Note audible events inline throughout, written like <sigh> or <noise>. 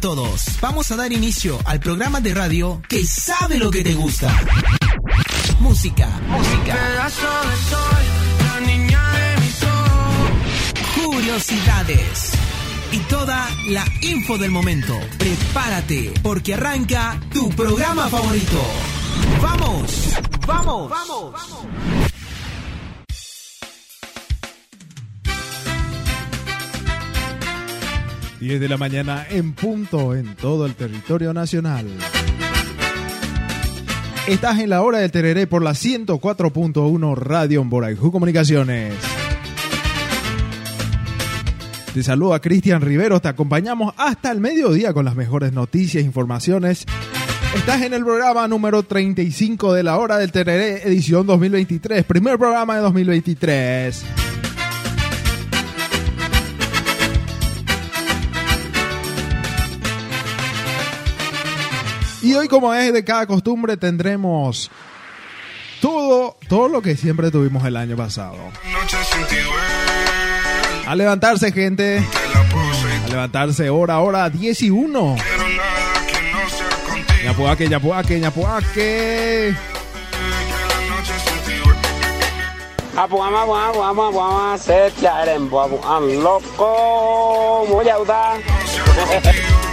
todos? Vamos a dar inicio al programa de radio que sabe lo que te gusta. Música. Curiosidades. Y toda la info del momento. Prepárate, porque arranca tu programa favorito. ¡Vamos! ¡Vamos! ¡Vamos! 10 de la mañana en punto en todo el territorio nacional. Estás en la hora del Tereré por la 104.1 Radio Boraijú Comunicaciones. Te saluda Cristian Rivero, te acompañamos hasta el mediodía con las mejores noticias e informaciones. Estás en el programa número 35 de la hora del Tereré, edición 2023, primer programa de 2023. Y hoy, como es de cada costumbre, tendremos todo, todo lo que siempre tuvimos el año pasado. A levantarse, gente. A levantarse, hora, hora, 10 y 1. Yapuaque, yapuaque, yapuaque. Apuama, apuama, apuama, apuama, se echaren, apuama, loco, muy. <laughs>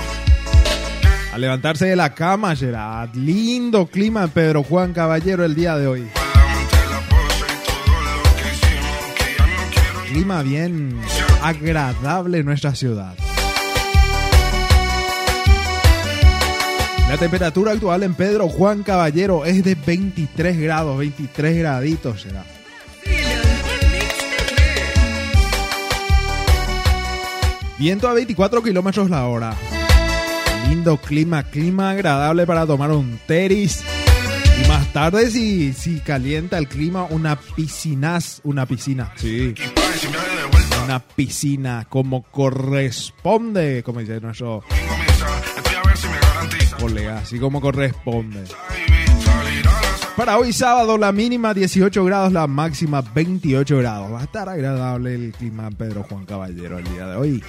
Levantarse de la cama, Gerard. Lindo clima Pedro Juan Caballero el día de hoy. Clima bien agradable en nuestra ciudad. La temperatura actual en Pedro Juan Caballero es de 23 grados, 23 graditos será. Viento a 24 kilómetros la hora. Lindo clima, clima agradable para tomar un teris. Y más tarde, si, si calienta el clima, una piscina, una piscina, sí. Una piscina como corresponde, como dice nuestro colega, así como corresponde. Para hoy sábado la mínima 18 grados, la máxima 28 grados. Va a estar agradable el clima Pedro Juan Caballero el día de hoy.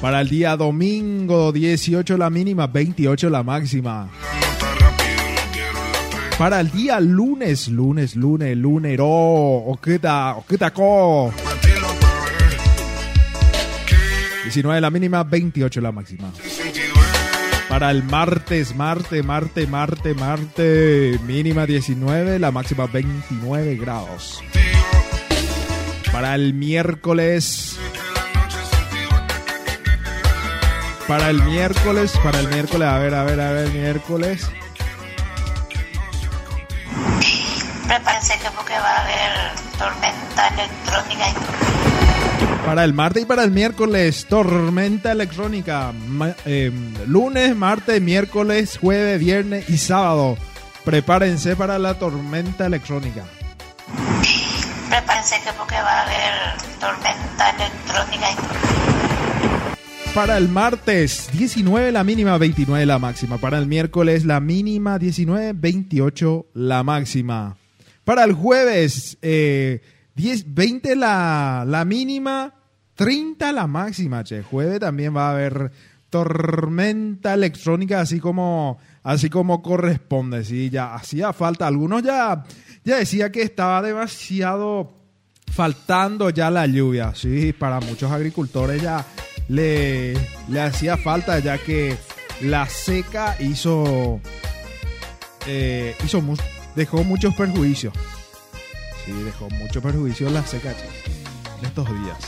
Para el día domingo 18 la mínima, 28 la máxima. Para el día lunes, lunes, lunes, lunero, oqueta co. 19 la mínima, 28 la máxima. Para el martes, martes, martes, martes, martes, mínima 19, la máxima 29 grados. Para el miércoles, para el miércoles, para el miércoles, a ver, a ver, a ver, miércoles. Prepárense que porque va a haber tormenta electrónica. Para el martes y para el miércoles, tormenta electrónica. Ma- eh, lunes, martes, miércoles, jueves, viernes y sábado. Prepárense para la tormenta electrónica. Prepárense que porque va a haber tormenta electrónica. Para el martes, 19 la mínima, 29 la máxima. Para el miércoles, la mínima, 19, 28 la máxima. Para el jueves, eh, 10, 20 la, la mínima, 30 la máxima. Che, jueves también va a haber tormenta electrónica, así como, así como corresponde. Sí, ya hacía falta. Algunos ya, ya decía que estaba demasiado faltando ya la lluvia. Sí, para muchos agricultores ya le, le hacía falta ya que la seca hizo, eh, hizo mu- dejó muchos perjuicios. Sí, dejó muchos perjuicios la seca en estos días.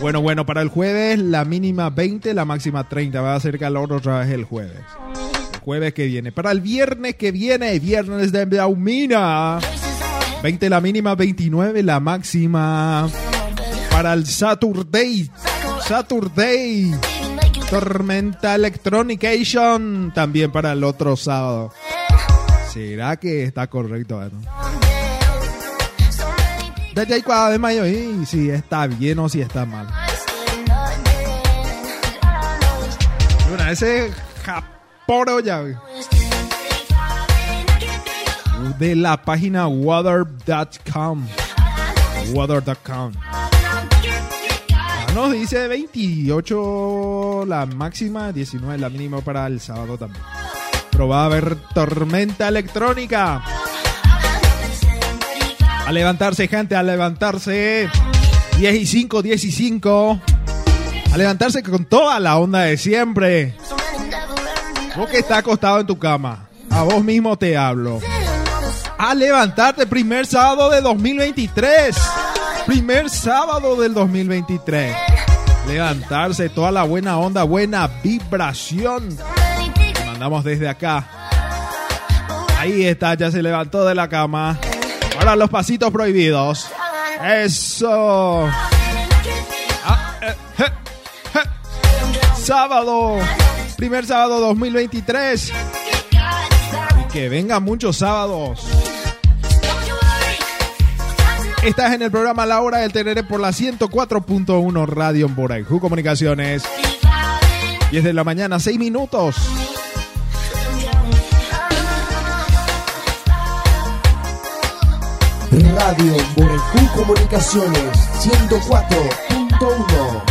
Bueno, bueno, para el jueves la mínima 20, la máxima 30. Va a hacer calor otra vez el jueves. El jueves que viene. Para el viernes que viene, viernes de Daumina. 20 la mínima, 29 la máxima. Para el Saturday. Saturday. Tormenta Electronication. También para el otro sábado. ¿Será que está correcto? Bueno. Ahí cuadra de mayo, y si está bien o si está mal. Bueno, ese japoro ya. De la página water.com. Water.com. Nos dice 28 la máxima, 19 la mínima para el sábado también. Pero va a tormenta electrónica. A levantarse, gente, a levantarse. 10 y 5, 10 y 5. A levantarse con toda la onda de siempre. Vos que está acostado en tu cama. A vos mismo te hablo. A levantarte primer sábado de 2023. Primer sábado del 2023. Levantarse, toda la buena onda, buena vibración. Mandamos desde acá. Ahí está, ya se levantó de la cama. Ahora los pasitos prohibidos. Eso. Ah, eh. Sábado. Primer sábado 2023. Y que vengan muchos sábados. Estás en el programa La Hora del Tenere por la 104.1 Radio en Boraijú Comunicaciones. 10 de la mañana, 6 minutos. Radio Borejú Comunicaciones 104.1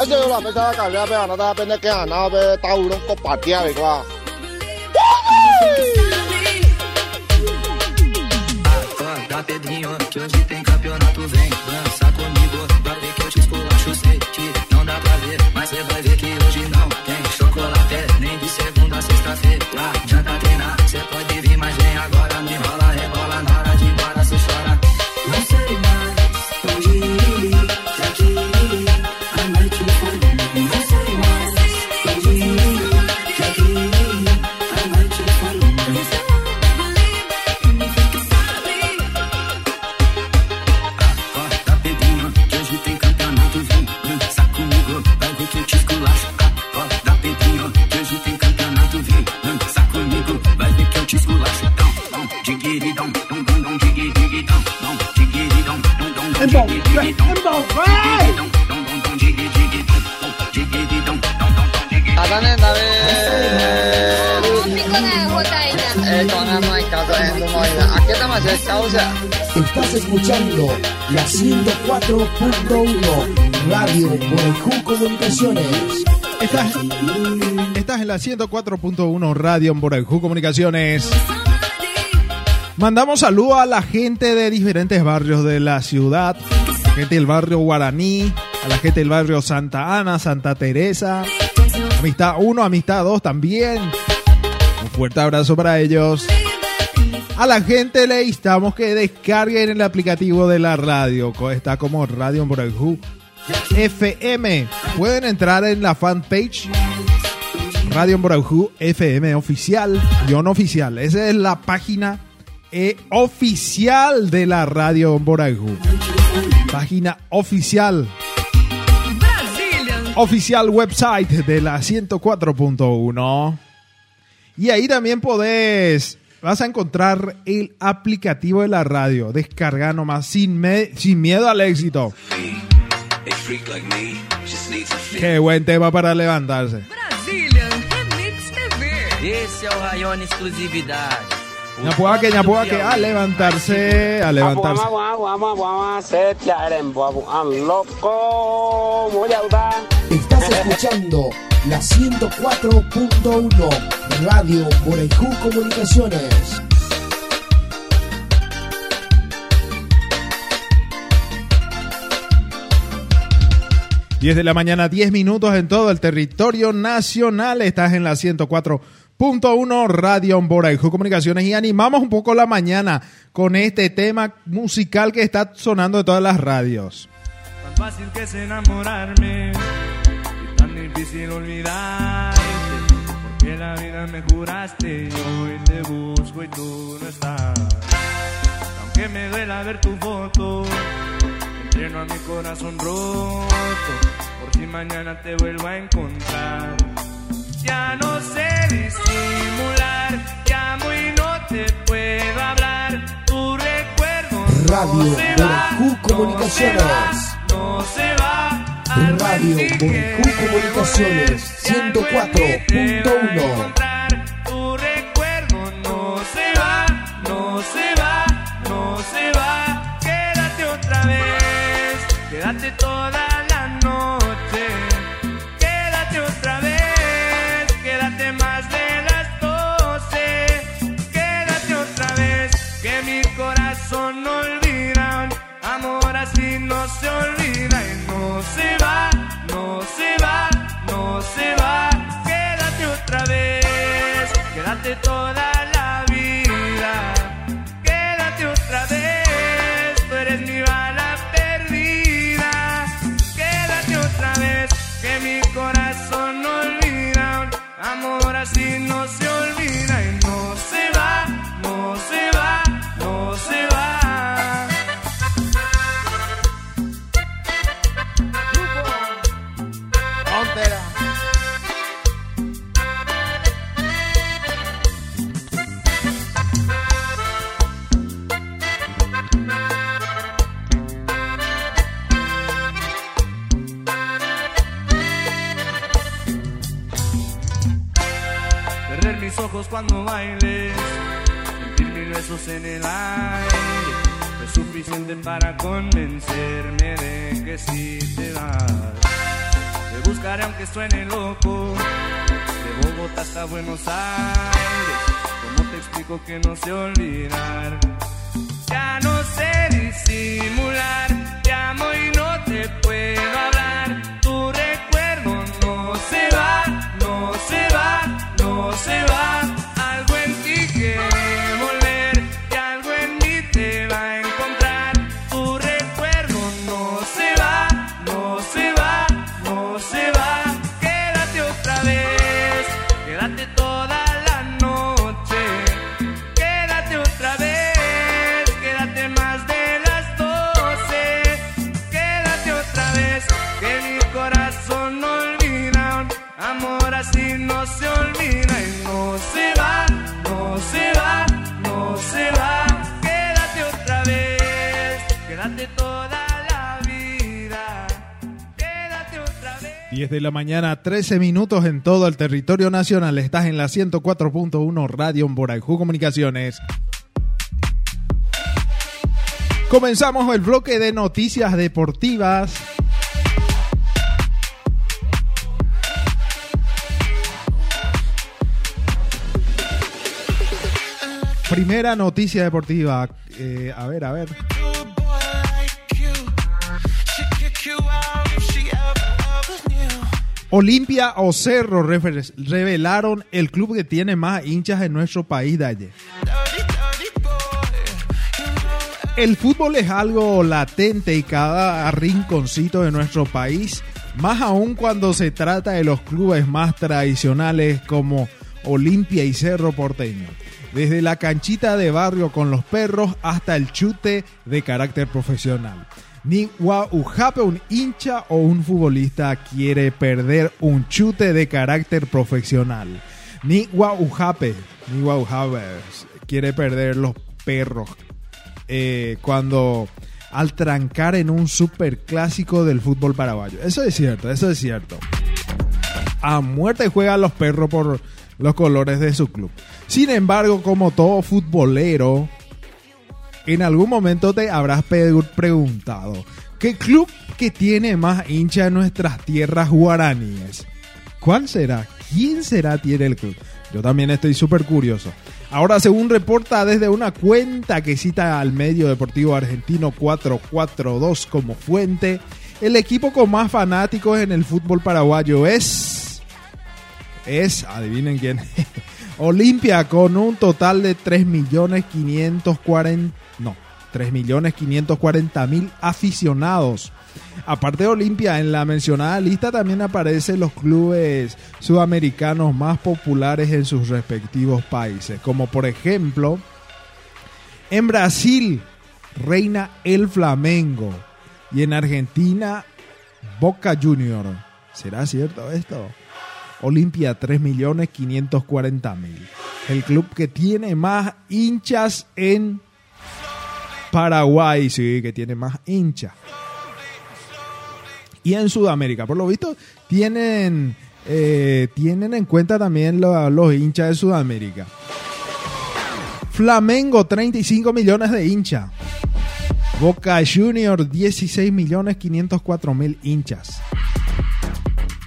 Ese es la mesa de carrera, pero no te da pena que ganar, ve, está uno con partida de gua. Acorda, Pedrinho, que hoje tem campeonato, vem dança comigo, vai ver que eu te esculacho, sei que não dá pra ver, mas você vai ver 104.1 Radio en Comunicaciones. Mandamos saludos a la gente de diferentes barrios de la ciudad. Gente del barrio Guaraní, a la gente del barrio Santa Ana, Santa Teresa. Amistad 1, Amistad 2 también. Un fuerte abrazo para ellos. A la gente le instamos que descarguen el aplicativo de la radio. Está como Radio Boraju FM. Pueden entrar en la fanpage Radio Boraujú FM oficial, guion oficial. Esa es la página eh, oficial de la Radio Boraujú. Página oficial. Oficial website de la 104.1. Y ahí también podés, vas a encontrar el aplicativo de la radio. Descarga nomás sin, me- sin miedo al éxito. Qué buen tema para levantarse. Esse é o Rayone Exclusividade. Ñapuaque, ñapuaque, a levantarse, a levantarse. Estás escuchando la 104.1 Radio Borejú Comunicaciones 10 de la mañana, 10 minutos en todo el territorio nacional. Estás en la 104.1 Radio Boraijo Comunicaciones y animamos un poco la mañana con este tema musical que está sonando de todas las radios. Tan fácil que es enamorarme y tan difícil olvidarte, porque la vida me juraste hoy te busco y tú no estás. Aunque me duela ver tu foto, entreno a mi corazón roto, por si mañana te vuelvo a encontrar. Ya no sé disimular, llamo y no te puedo hablar. Tu recuerdo Radio no se va, Comunicaciones. no se va. Radio Borejú Comunicaciones 104.1. Tu recuerdo no se va, no se va, no se va. Quédate otra se olvida y no se va, no se va, no se va. Quédate otra vez, quédate toda que no sé olvidar? Mañana, 13 minutos en todo el territorio nacional. Estás en la 104.1 Radio Borajú Comunicaciones. Comenzamos el bloque de noticias deportivas. Primera noticia deportiva. Eh, a ver, a ver. Olimpia o Cerro revelaron el club que tiene más hinchas en nuestro país ayer. El fútbol es algo latente y cada rinconcito de nuestro país, más aún cuando se trata de los clubes más tradicionales como Olimpia y Cerro Porteño. Desde la canchita de barrio con los perros hasta el chute de carácter profesional. Ni Guaujape, un hincha o un futbolista quiere perder un chute de carácter profesional. Ni Guaujape, ni Guaujape quiere perder los perros eh, cuando al trancar en un superclásico del fútbol paraguayo. Eso es cierto, eso es cierto. A muerte juegan los perros por los colores de su club. Sin embargo, como todo futbolero, en algún momento te habrás preguntado, ¿qué club que tiene más hincha en nuestras tierras guaraníes? ¿Cuál será? ¿Quién será tiene el club? Yo también estoy súper curioso. Ahora, según reporta desde una cuenta que cita al medio deportivo argentino 442 como fuente, el equipo con más fanáticos en el fútbol paraguayo es... Es, adivinen quién, Olimpia con un total de 3.540... No, 3.540.000 aficionados. Aparte de Olimpia, en la mencionada lista también aparecen los clubes sudamericanos más populares en sus respectivos países, como por ejemplo en Brasil reina el Flamengo y en Argentina Boca Junior. ¿Será cierto esto? Olimpia 3.540.000. El club que tiene más hinchas en Paraguay, sí, que tiene más hinchas. Y en Sudamérica, por lo visto, tienen, eh, tienen en cuenta también lo- los hinchas de Sudamérica. Flamengo, 35 millones de hinchas. Boca Junior, 16 millones 504 mil hinchas.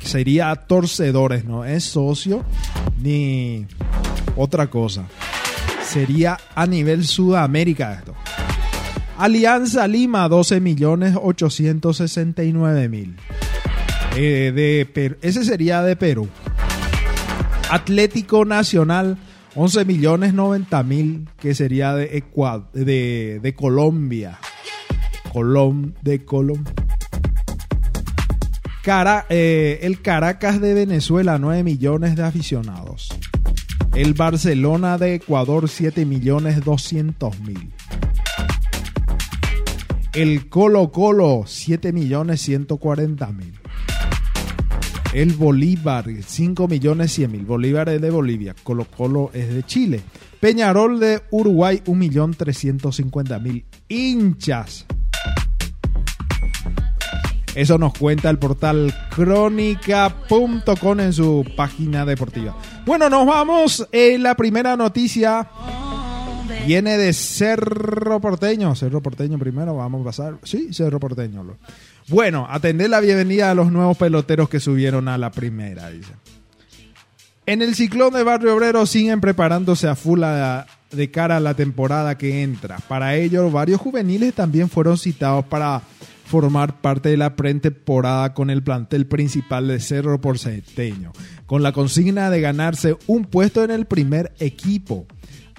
Sería torcedores, no es socio ni otra cosa. Sería a nivel Sudamérica esto. Alianza Lima, 12 millones 869 mil. Eh, ese sería de Perú. Atlético Nacional, 11 millones 90 mil, que sería de, Ecua- de, de Colombia. Colom, de Colombia. Cara, eh, el Caracas de Venezuela, 9 millones de aficionados. El Barcelona de Ecuador, 7 millones 200 mil. El Colo Colo, 7 millones 140 mil. El Bolívar, 5 millones 100 mil. Bolívar es de Bolivia. Colo Colo es de Chile. Peñarol de Uruguay, 1 millón 350 mil hinchas. Eso nos cuenta el portal crónica.com en su página deportiva. Bueno, nos vamos. Eh, la primera noticia viene de Cerro Porteño. Cerro Porteño primero, vamos a pasar. Sí, Cerro Porteño. Bueno, atender la bienvenida a los nuevos peloteros que subieron a la primera, dice. En el ciclón de Barrio Obrero siguen preparándose a full de cara a la temporada que entra. Para ello, varios juveniles también fueron citados para formar parte de la pretemporada con el plantel principal de Cerro Porteño, con la consigna de ganarse un puesto en el primer equipo.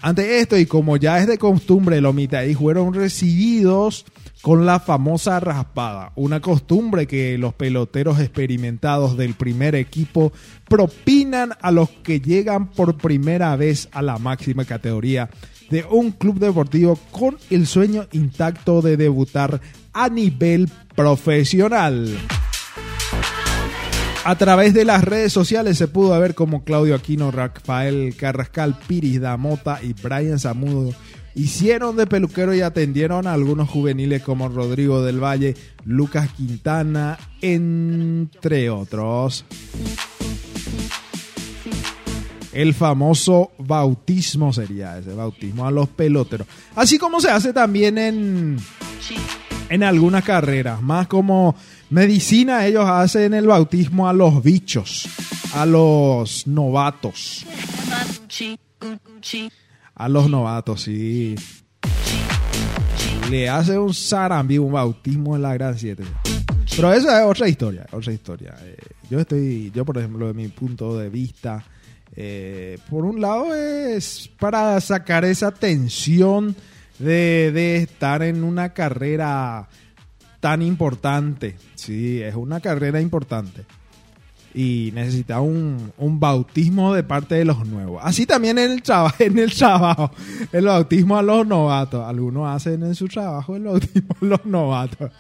Ante esto, y como ya es de costumbre, los Mitaí fueron recibidos con la famosa raspada, una costumbre que los peloteros experimentados del primer equipo propinan a los que llegan por primera vez a la máxima categoría de un club deportivo con el sueño intacto de debutar a nivel profesional. A través de las redes sociales se pudo ver como Claudio Aquino, Rafael Carrascal, Piris Damota y Brian Zamudo hicieron de peluquero y atendieron a algunos juveniles como Rodrigo del Valle, Lucas Quintana, entre otros. El famoso bautismo sería ese, bautismo a los peloteros. Así como se hace también en, en algunas carreras, más como medicina, ellos hacen el bautismo a los bichos, a los novatos. A los novatos, sí. Le hace un sarambi, un bautismo en la gran 7. Pero eso es otra historia, otra historia. Eh, yo estoy, yo por ejemplo, de mi punto de vista, eh, por un lado es para sacar esa tensión de, de estar en una carrera tan importante. Sí, es una carrera importante. Y necesita un, un bautismo de parte de los nuevos. Así también en el, <laughs> en el trabajo, el bautismo a los novatos. Algunos hacen en su trabajo el bautismo a los novatos.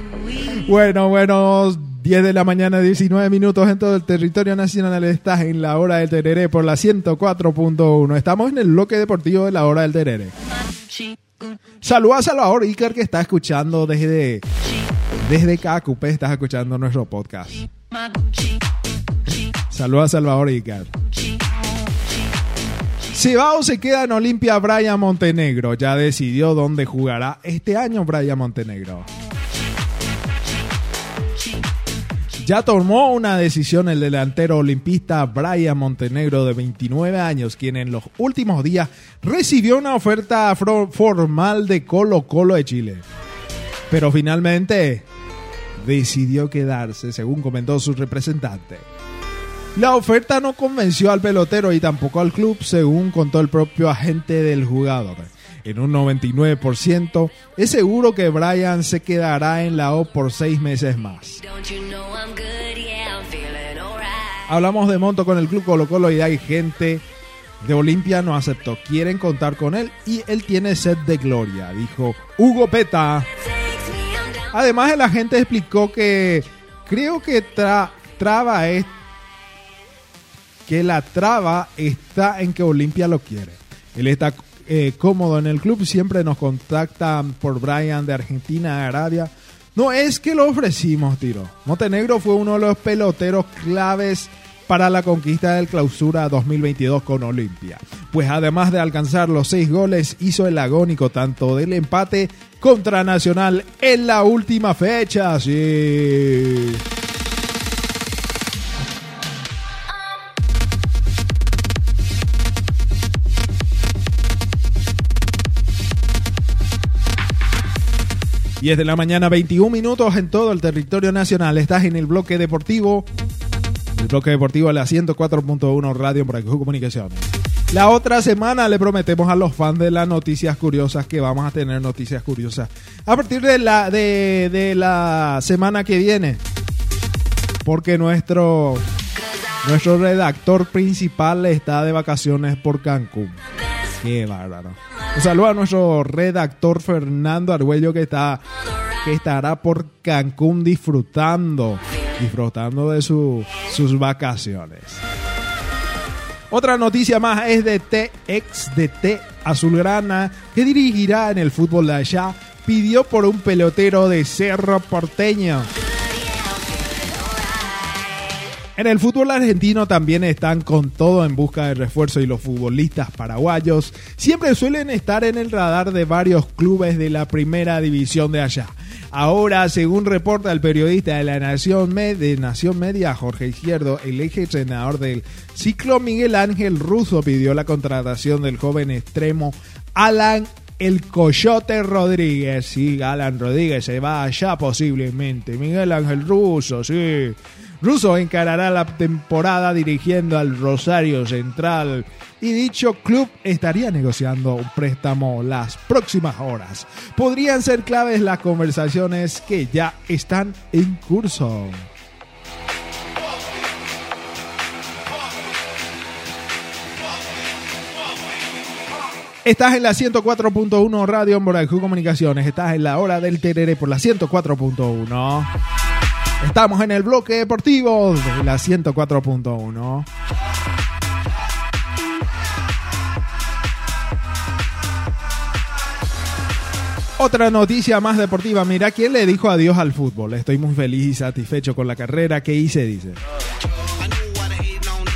<laughs> bueno, bueno, 10 de la mañana, 19 minutos en todo el territorio nacional. Estás en la hora del Tereré por la 104.1. Estamos en el bloque deportivo de la hora del Tereré. Saludos a Salvador Iker que está escuchando desde, desde KQP, estás escuchando nuestro podcast. Saludos a Salvador Iker. Cibao se queda en Olimpia Brian Montenegro. Ya decidió dónde jugará este año Brian Montenegro. Ya tomó una decisión el delantero olimpista Brian Montenegro de 29 años, quien en los últimos días recibió una oferta formal de Colo Colo de Chile. Pero finalmente decidió quedarse, según comentó su representante. La oferta no convenció al pelotero y tampoco al club, según contó el propio agente del jugador. En un 99% es seguro que Brian se quedará en la O por seis meses más. Hablamos de Monto con el club Colo Colo y hay gente de Olimpia no aceptó. Quieren contar con él y él tiene sed de gloria, dijo Hugo Peta. Además, el agente explicó que creo que tra- traba es que la traba está en que Olimpia lo quiere. Él está eh, cómodo en el club, siempre nos contactan por Brian de Argentina Arabia. No es que lo ofrecimos, tiro. Montenegro fue uno de los peloteros claves para la conquista del clausura 2022 con Olimpia. Pues además de alcanzar los seis goles, hizo el agónico tanto del empate contra Nacional en la última fecha. Sí. Diez de la mañana, 21 minutos en todo el territorio nacional. Estás en el bloque deportivo. El bloque deportivo de la 104.1 Radio Acujú Comunicaciones. La otra semana le prometemos a los fans de las noticias curiosas que vamos a tener noticias curiosas a partir de la, de, de la semana que viene. Porque nuestro, nuestro redactor principal está de vacaciones por Cancún. Qué bárbaro. Un saludo a nuestro redactor Fernando Argüello que está que estará por Cancún disfrutando disfrutando de su- sus vacaciones. Otra noticia más es de T, ex de T Azulgrana, que dirigirá en el fútbol de allá, pidió por un pelotero de Cerro Porteño. En el fútbol argentino también están con todo en busca de refuerzo y los futbolistas paraguayos siempre suelen estar en el radar de varios clubes de la primera división de allá. Ahora, según reporta el periodista de la Nación, Me- de Nación Media, Jorge Izquierdo, el ex entrenador del ciclo Miguel Ángel Russo pidió la contratación del joven extremo Alan el Coyote Rodríguez. Sí, Alan Rodríguez se va allá posiblemente. Miguel Ángel Russo, sí. Russo encarará la temporada dirigiendo al Rosario Central y dicho club estaría negociando un préstamo las próximas horas. Podrían ser claves las conversaciones que ya están en curso. Estás en la 104.1 Radio Morajú Comunicaciones. Estás en la hora del Terere por la 104.1. Estamos en el bloque deportivo de la 104.1. Otra noticia más deportiva. Mira quién le dijo adiós al fútbol. Estoy muy feliz y satisfecho con la carrera que hice, dice.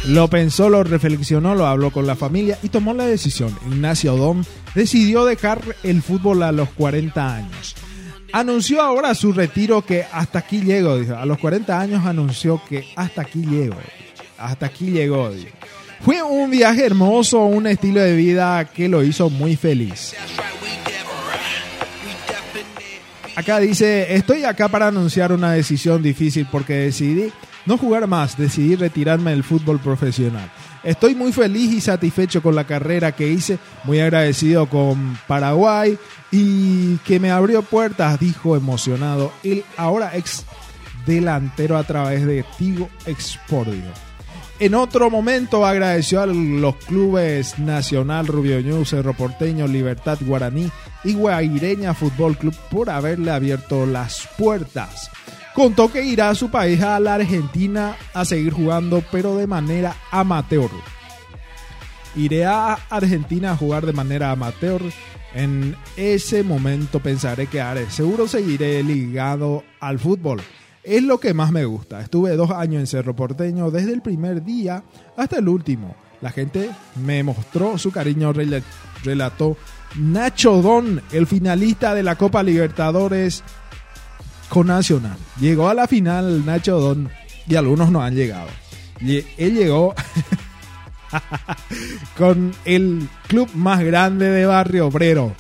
Lo pensó, lo reflexionó, lo habló con la familia y tomó la decisión. Ignacio Dom decidió dejar el fútbol a los 40 años. Anunció ahora su retiro que hasta aquí llego, dijo. A los 40 años anunció que hasta aquí llego. Hasta aquí llegó, dijo. Fue un viaje hermoso, un estilo de vida que lo hizo muy feliz. Acá dice, estoy acá para anunciar una decisión difícil porque decidí no jugar más, decidí retirarme del fútbol profesional. Estoy muy feliz y satisfecho con la carrera que hice, muy agradecido con Paraguay y que me abrió puertas, dijo emocionado el ahora ex delantero a través de Tigo Expordio. En otro momento agradeció a los clubes Nacional, Rubio Ñu, Cerro Porteño, Libertad Guaraní y Guaireña Fútbol Club por haberle abierto las puertas. Contó que irá a su país, a la Argentina, a seguir jugando, pero de manera amateur. Iré a Argentina a jugar de manera amateur. En ese momento pensaré que haré. Seguro seguiré ligado al fútbol. Es lo que más me gusta. Estuve dos años en Cerro Porteño desde el primer día hasta el último. La gente me mostró su cariño, rel- relató Nacho Don, el finalista de la Copa Libertadores Nacional. Llegó a la final Nacho Don y algunos no han llegado. Lle- Él llegó <laughs> con el club más grande de Barrio Obrero.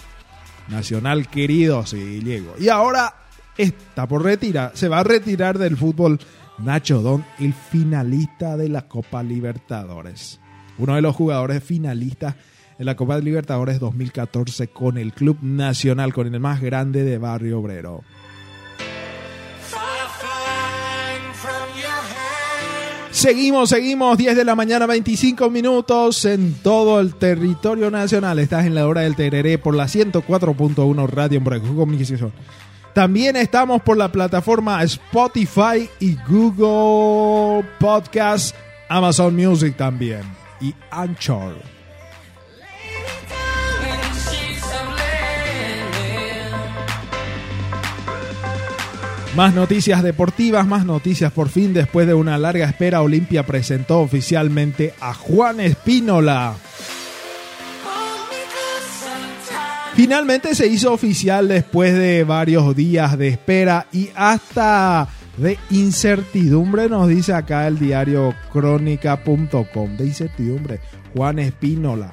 Nacional querido, sí, llegó. Y ahora está por retirar, se va a retirar del fútbol Nacho Don, el finalista de la Copa Libertadores. Uno de los jugadores finalistas en la Copa Libertadores 2014 con el Club Nacional, con el más grande de Barrio Obrero. Seguimos, seguimos, 10 de la mañana, 25 minutos en todo el territorio nacional. Estás en la hora del Tereré por la 104.1 Radio en Comunicación. También estamos por la plataforma Spotify y Google Podcast, Amazon Music también y Anchor. Más noticias deportivas, más noticias por fin. Después de una larga espera, Olimpia presentó oficialmente a Juan Espínola. Finalmente se hizo oficial después de varios días de espera y hasta de incertidumbre, nos dice acá el diario crónica.com. De incertidumbre, Juan Espínola.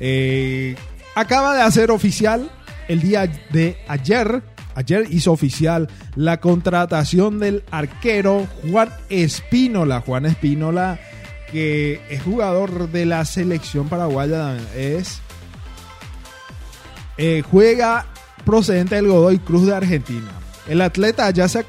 Eh, acaba de hacer oficial el día de ayer Ayer hizo oficial la contratación del arquero Juan Espínola. Juan Espínola, que es jugador de la selección paraguaya, es eh, juega procedente del Godoy Cruz de Argentina. El atleta ya se,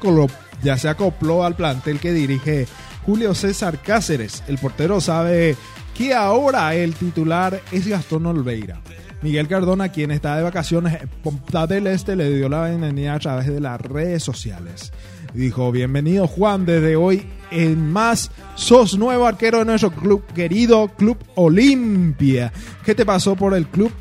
ya se acopló al plantel que dirige Julio César Cáceres. El portero sabe que ahora el titular es Gastón Olveira. Miguel Cardona, quien está de vacaciones en Punta del Este, le dio la bienvenida a través de las redes sociales. Dijo, bienvenido Juan, desde hoy en más, sos nuevo arquero de nuestro club querido, Club Olimpia. ¿Qué te pasó por el club?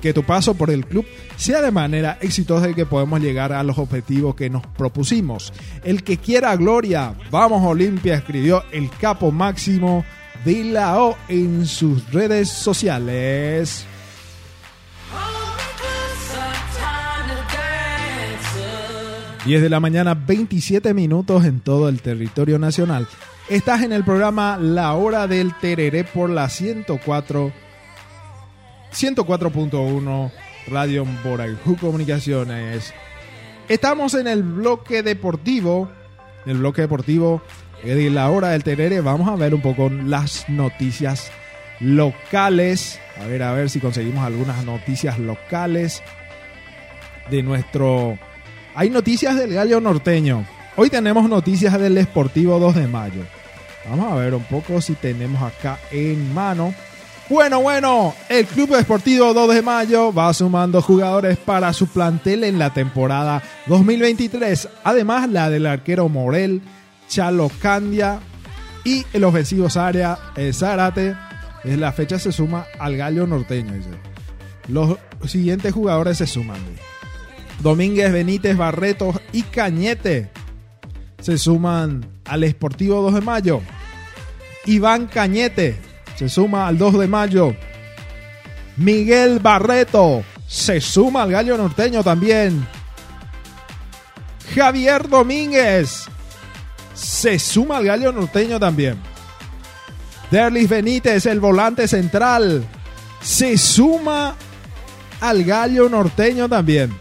Que tu paso por el club sea de manera exitosa y que podemos llegar a los objetivos que nos propusimos. El que quiera gloria, vamos Olimpia, escribió el capo máximo de la O en sus redes sociales. 10 de la mañana, 27 minutos en todo el territorio nacional. Estás en el programa La Hora del Tereré por la 104 104.1 Radio Boraijú Comunicaciones. Estamos en el bloque deportivo, en el bloque deportivo de La Hora del Tereré. Vamos a ver un poco las noticias locales. A ver, a ver si conseguimos algunas noticias locales de nuestro hay noticias del Gallo Norteño. Hoy tenemos noticias del Esportivo 2 de Mayo. Vamos a ver un poco si tenemos acá en mano. Bueno, bueno, el Club Esportivo 2 de Mayo va sumando jugadores para su plantel en la temporada 2023. Además, la del arquero Morel, Chalo Candia y el ofensivo Zaria, eh, Zárate. En la fecha se suma al Gallo Norteño. Los siguientes jugadores se suman. Domínguez, Benítez, Barreto y Cañete se suman al Esportivo 2 de Mayo. Iván Cañete se suma al 2 de Mayo. Miguel Barreto se suma al Gallo Norteño también. Javier Domínguez se suma al Gallo Norteño también. Derlis Benítez, el volante central, se suma al Gallo Norteño también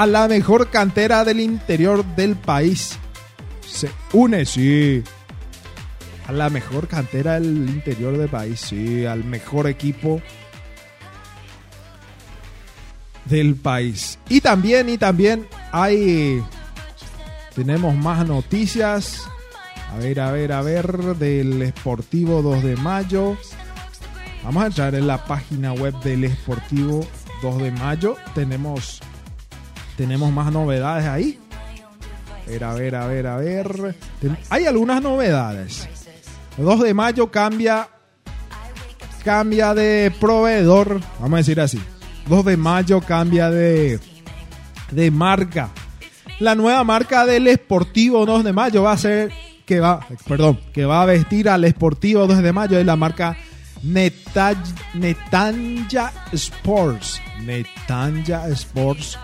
a la mejor cantera del interior del país. Se une, sí. A la mejor cantera del interior del país, sí. Al mejor equipo del país. Y también, y también hay... Tenemos más noticias. A ver, a ver, a ver. Del Esportivo 2 de mayo. Vamos a entrar en la página web del Esportivo 2 de mayo. Tenemos tenemos más novedades ahí. A ver, a ver, a ver, a ver. Hay algunas novedades. El 2 de mayo cambia cambia de proveedor, vamos a decir así. 2 de mayo cambia de de marca. La nueva marca del Esportivo 2 de mayo va a ser que va, perdón, que va a vestir al Esportivo 2 de mayo es la marca Netanya Sports. Netanya Sports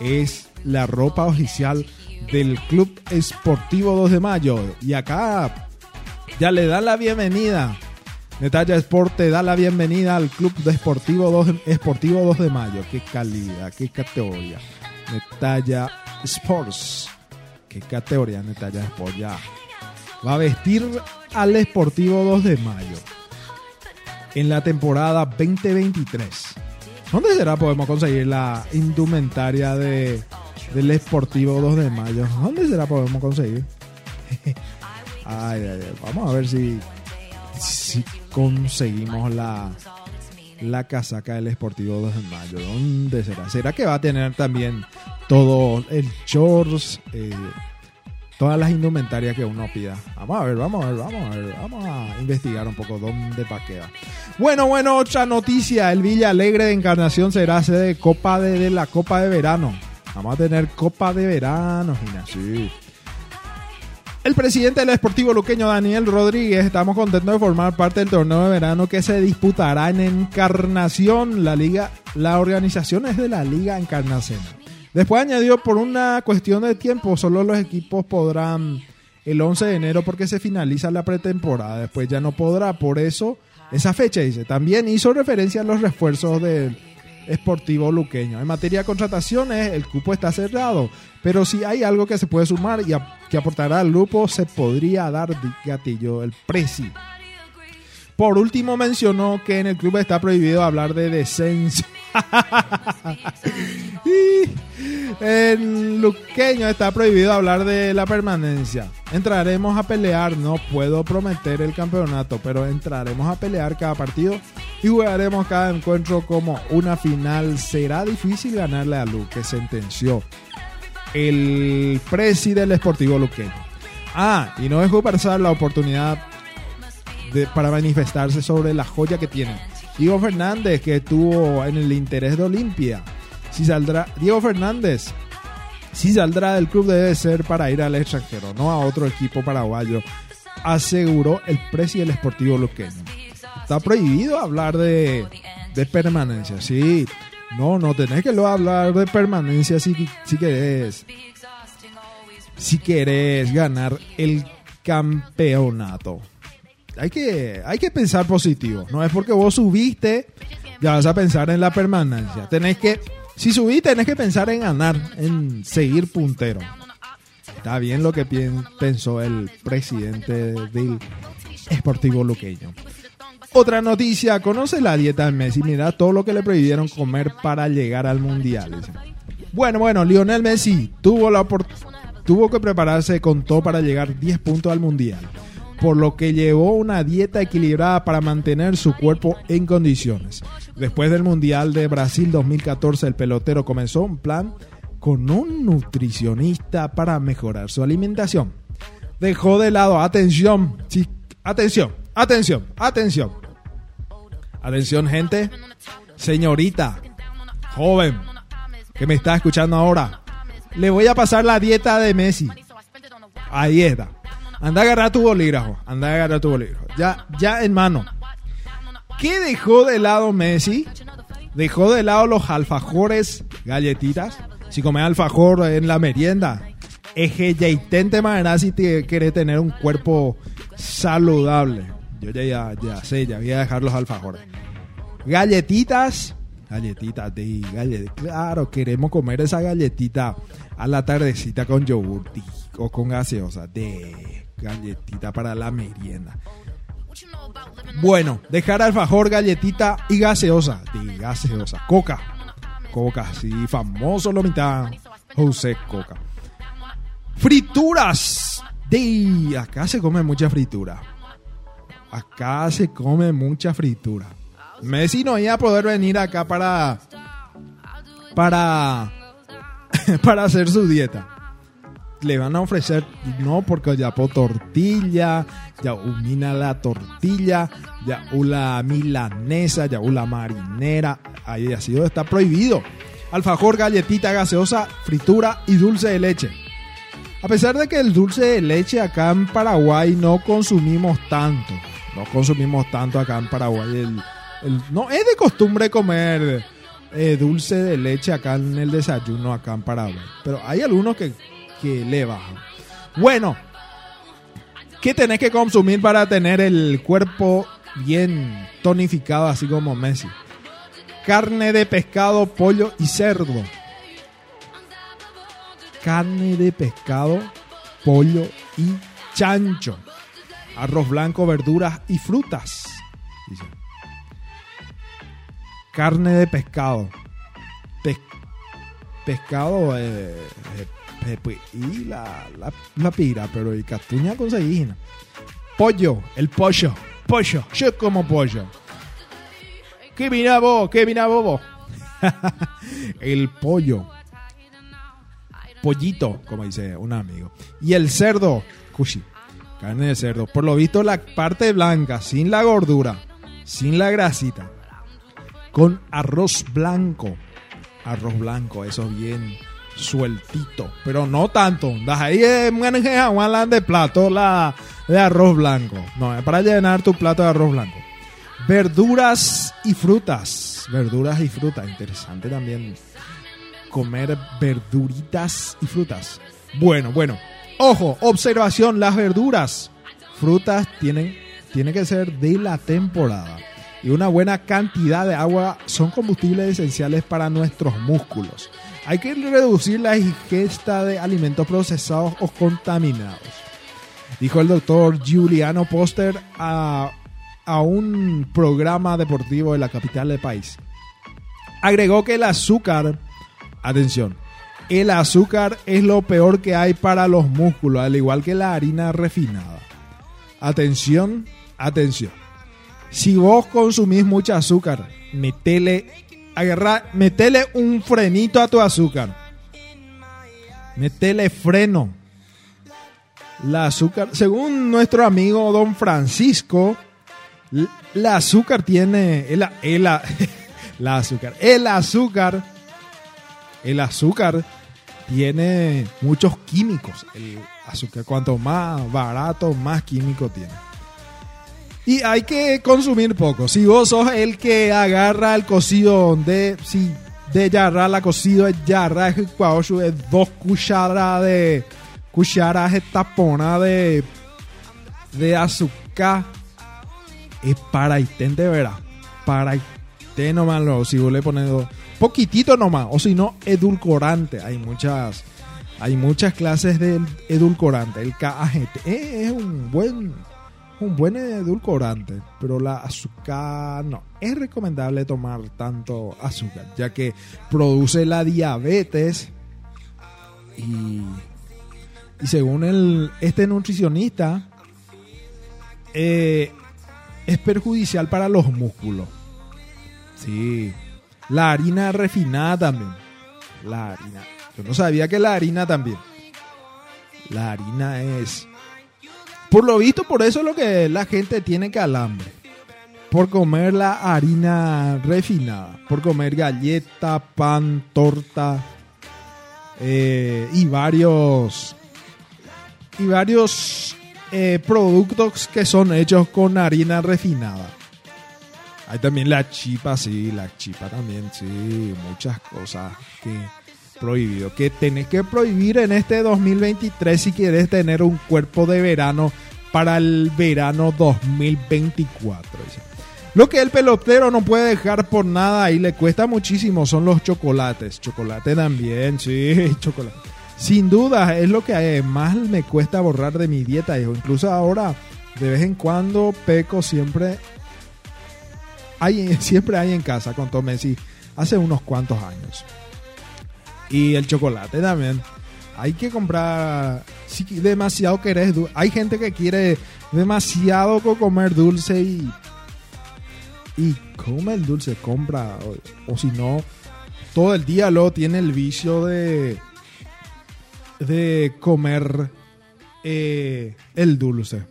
es la ropa oficial del Club Esportivo 2 de Mayo. Y acá ya le da la bienvenida. Netalla Sport te da la bienvenida al Club de Esportivo 2, Esportivo 2 de Mayo. Qué calidad, qué categoría. Netalla Sports. Qué categoría Netalla Sport ya. va a vestir al Sportivo 2 de mayo en la temporada 2023. ¿Dónde será podemos conseguir la indumentaria de, del Sportivo 2 de mayo? ¿Dónde será podemos conseguir? <laughs> ay, ay, ay, vamos a ver si, si conseguimos la, la casaca del Sportivo 2 de mayo. ¿Dónde será? ¿Será que va a tener también todo el shorts? Eh, todas las indumentarias que uno pida. Vamos a ver, vamos a ver, vamos a ver, vamos a investigar un poco dónde pa' queda. Bueno, bueno, otra noticia. El Villa Alegre de Encarnación será sede de Copa de, de la Copa de Verano. Vamos a tener Copa de Verano, Gina, sí. El presidente del Esportivo Luqueño, Daniel Rodríguez, estamos contentos de formar parte del torneo de verano que se disputará en Encarnación. La liga, la organización es de la Liga Encarnación. Después añadió por una cuestión de tiempo, solo los equipos podrán el 11 de enero porque se finaliza la pretemporada. Después ya no podrá, por eso esa fecha dice. También hizo referencia a los refuerzos del Esportivo Luqueño. En materia de contrataciones, el cupo está cerrado, pero si hay algo que se puede sumar y que aportará al grupo, se podría dar gatillo el preci. Por último, mencionó que en el club está prohibido hablar de descenso. <laughs> en Luqueño está prohibido hablar de la permanencia. Entraremos a pelear, no puedo prometer el campeonato, pero entraremos a pelear cada partido y jugaremos cada encuentro como una final. Será difícil ganarle a Luque, sentenció el presi del Esportivo Luqueño. Ah, y no dejó pasar la oportunidad para manifestarse sobre la joya que tiene. Diego Fernández, que estuvo en el interés de Olimpia. Si saldrá, Diego Fernández, si saldrá del club debe ser para ir al extranjero, no a otro equipo paraguayo, aseguró el presidente del Esportivo Luqueño. Está prohibido hablar de, de permanencia, sí. No, no tenés que lo hablar de permanencia si, si querés. Si querés ganar el campeonato hay que, hay que pensar positivo. No es porque vos subiste, ya vas a pensar en la permanencia. Tenés que, si subiste, tenés que pensar en ganar, en seguir puntero. Está bien lo que pensó el presidente del Esportivo Luqueño. Otra noticia, conoce la dieta de Messi. Mira todo lo que le prohibieron comer para llegar al Mundial. Bueno, bueno, Lionel Messi tuvo, la tuvo que prepararse con todo para llegar 10 puntos al Mundial por lo que llevó una dieta equilibrada para mantener su cuerpo en condiciones. Después del Mundial de Brasil 2014, el pelotero comenzó un plan con un nutricionista para mejorar su alimentación. Dejó de lado, atención, atención, atención, atención. Atención gente, señorita, joven, que me está escuchando ahora. Le voy a pasar la dieta de Messi. Ahí está. Anda a agarrar tu bolígrafo. Anda a agarrar tu bolígrafo. Ya, ya en mano. ¿Qué dejó de lado Messi? Dejó de lado los alfajores, galletitas. Si comes alfajor en la merienda, eje ya intente manera si te quieres tener un cuerpo saludable. Yo ya, ya, sé, ya voy a dejar los alfajores. Galletitas, galletitas de galletitas. Claro, queremos comer esa galletita a la tardecita con yogur o con gaseosa. De galletita para la merienda. Bueno, dejar alfajor, galletita y gaseosa. De gaseosa. Coca. Coca, sí, famoso lo mitad. José Coca. Frituras. De acá se come mucha fritura. Acá se come mucha fritura. Messi no iba a poder venir acá para para <laughs> para hacer su dieta le van a ofrecer, no, porque ya por tortilla, ya umina la tortilla, ya la milanesa, ya la marinera, ahí ha sido, está prohibido. Alfajor, galletita gaseosa, fritura y dulce de leche. A pesar de que el dulce de leche acá en Paraguay no consumimos tanto, no consumimos tanto acá en Paraguay. no es de costumbre comer eh, dulce de leche acá en el desayuno, acá en Paraguay. Pero hay algunos que que le bajan. Bueno, ¿qué tenés que consumir para tener el cuerpo bien tonificado, así como Messi? Carne de pescado, pollo y cerdo. Carne de pescado, pollo y chancho. arroz blanco, verduras y frutas. Dice. Carne de pescado. Pes- pescado eh, eh, pues, y la, la, pira, pero y castuña conseguí. ¿no? Pollo, el pollo. Pollo, yo como pollo. ¿Qué mira vos? ¿Qué mira bobo? <laughs> el pollo. Pollito, como dice un amigo. Y el cerdo, cushi, carne de cerdo. Por lo visto la parte blanca, sin la gordura, sin la grasita. Con arroz blanco. Arroz blanco, eso bien sueltito. Pero no tanto. Ahí maneja Juan de plato la de arroz blanco. No, es para llenar tu plato de arroz blanco. Verduras y frutas. Verduras y frutas. Interesante también comer verduritas y frutas. Bueno, bueno. Ojo, observación, las verduras, frutas tienen, tiene que ser de la temporada. Y una buena cantidad de agua son combustibles esenciales para nuestros músculos. Hay que reducir la ingesta de alimentos procesados o contaminados. Dijo el doctor Giuliano Poster a, a un programa deportivo de la capital del país. Agregó que el azúcar Atención. El azúcar es lo peor que hay para los músculos, al igual que la harina refinada. Atención, atención. Si vos consumís mucho azúcar, metele, agarra, metele un frenito a tu azúcar. Metele freno. La azúcar, según nuestro amigo don Francisco, la azúcar tiene, el, el- <laughs> la azúcar, el azúcar el azúcar tiene muchos químicos. El azúcar, cuanto más barato, más químico tiene. Y hay que consumir poco. Si vos sos el que agarra el cocido de, si de yarra la cocido es yarra, es es dos cucharadas de cucharas de tapona de de azúcar es para de veras. Para nomás lo, si vos le pones dos- poquitito nomás, o si no, edulcorante. Hay muchas, hay muchas clases de edulcorante. El KAGT eh, es un buen, un buen edulcorante, pero la azúcar no. Es recomendable tomar tanto azúcar, ya que produce la diabetes y, y según el, este nutricionista, eh, es perjudicial para los músculos. Sí. La harina refinada también. La harina. Yo no sabía que la harina también. La harina es. Por lo visto, por eso es lo que la gente tiene calambre. Por comer la harina refinada. Por comer galleta, pan, torta. eh, y varios. Y varios eh, productos que son hechos con harina refinada. Hay también la chipa, sí, la chipa también, sí, muchas cosas que prohibido. Que tenés que prohibir en este 2023 si quieres tener un cuerpo de verano para el verano 2024. dice. Lo que el pelotero no puede dejar por nada y le cuesta muchísimo son los chocolates. Chocolate también, sí, <laughs> chocolate. Sin duda es lo que más me cuesta borrar de mi dieta, hijo. Incluso ahora, de vez en cuando, peco siempre hay, <laughs> siempre hay en casa con Tom Messi hace unos cuantos años. Y el chocolate también. Hay que comprar. Si demasiado querés. Hay gente que quiere demasiado co- comer dulce y. Y come el dulce, compra. O, o si no, todo el día lo tiene el vicio de. De comer eh, el dulce.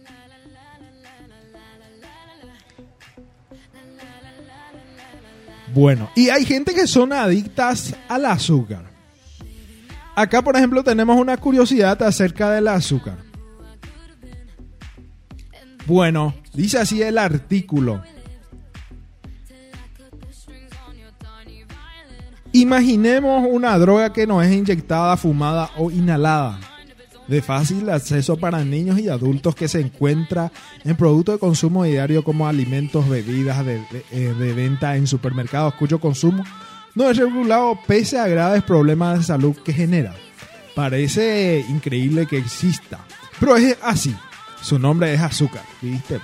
Bueno, y hay gente que son adictas al azúcar. Acá, por ejemplo, tenemos una curiosidad acerca del azúcar. Bueno, dice así el artículo. Imaginemos una droga que no es inyectada, fumada o inhalada, de fácil acceso para niños y adultos que se encuentra en productos de consumo diario como alimentos, bebidas de, de- eh, venta en supermercados cuyo consumo no es regulado pese a graves problemas de salud que genera. Parece increíble que exista, pero es así. Su nombre es azúcar, ¿viste?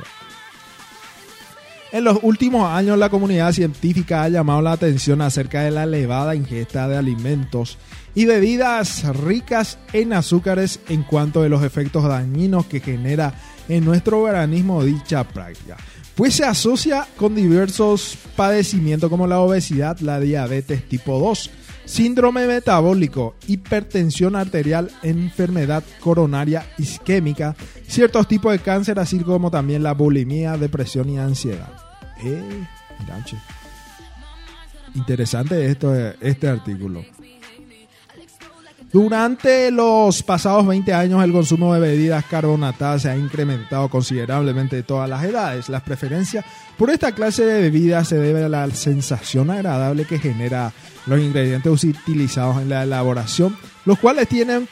En los últimos años la comunidad científica ha llamado la atención acerca de la elevada ingesta de alimentos y bebidas ricas en azúcares en cuanto a los efectos dañinos que genera en nuestro organismo dicha práctica. Pues se asocia con diversos padecimientos como la obesidad, la diabetes tipo 2, síndrome metabólico, hipertensión arterial, enfermedad coronaria isquémica, ciertos tipos de cáncer, así como también la bulimia, depresión y ansiedad. Eh, Interesante esto, este artículo. Durante los pasados 20 años el consumo de bebidas carbonatadas se ha incrementado considerablemente de todas las edades. Las preferencias por esta clase de bebidas se debe a la sensación agradable que genera los ingredientes utilizados en la elaboración, los cuales tienen,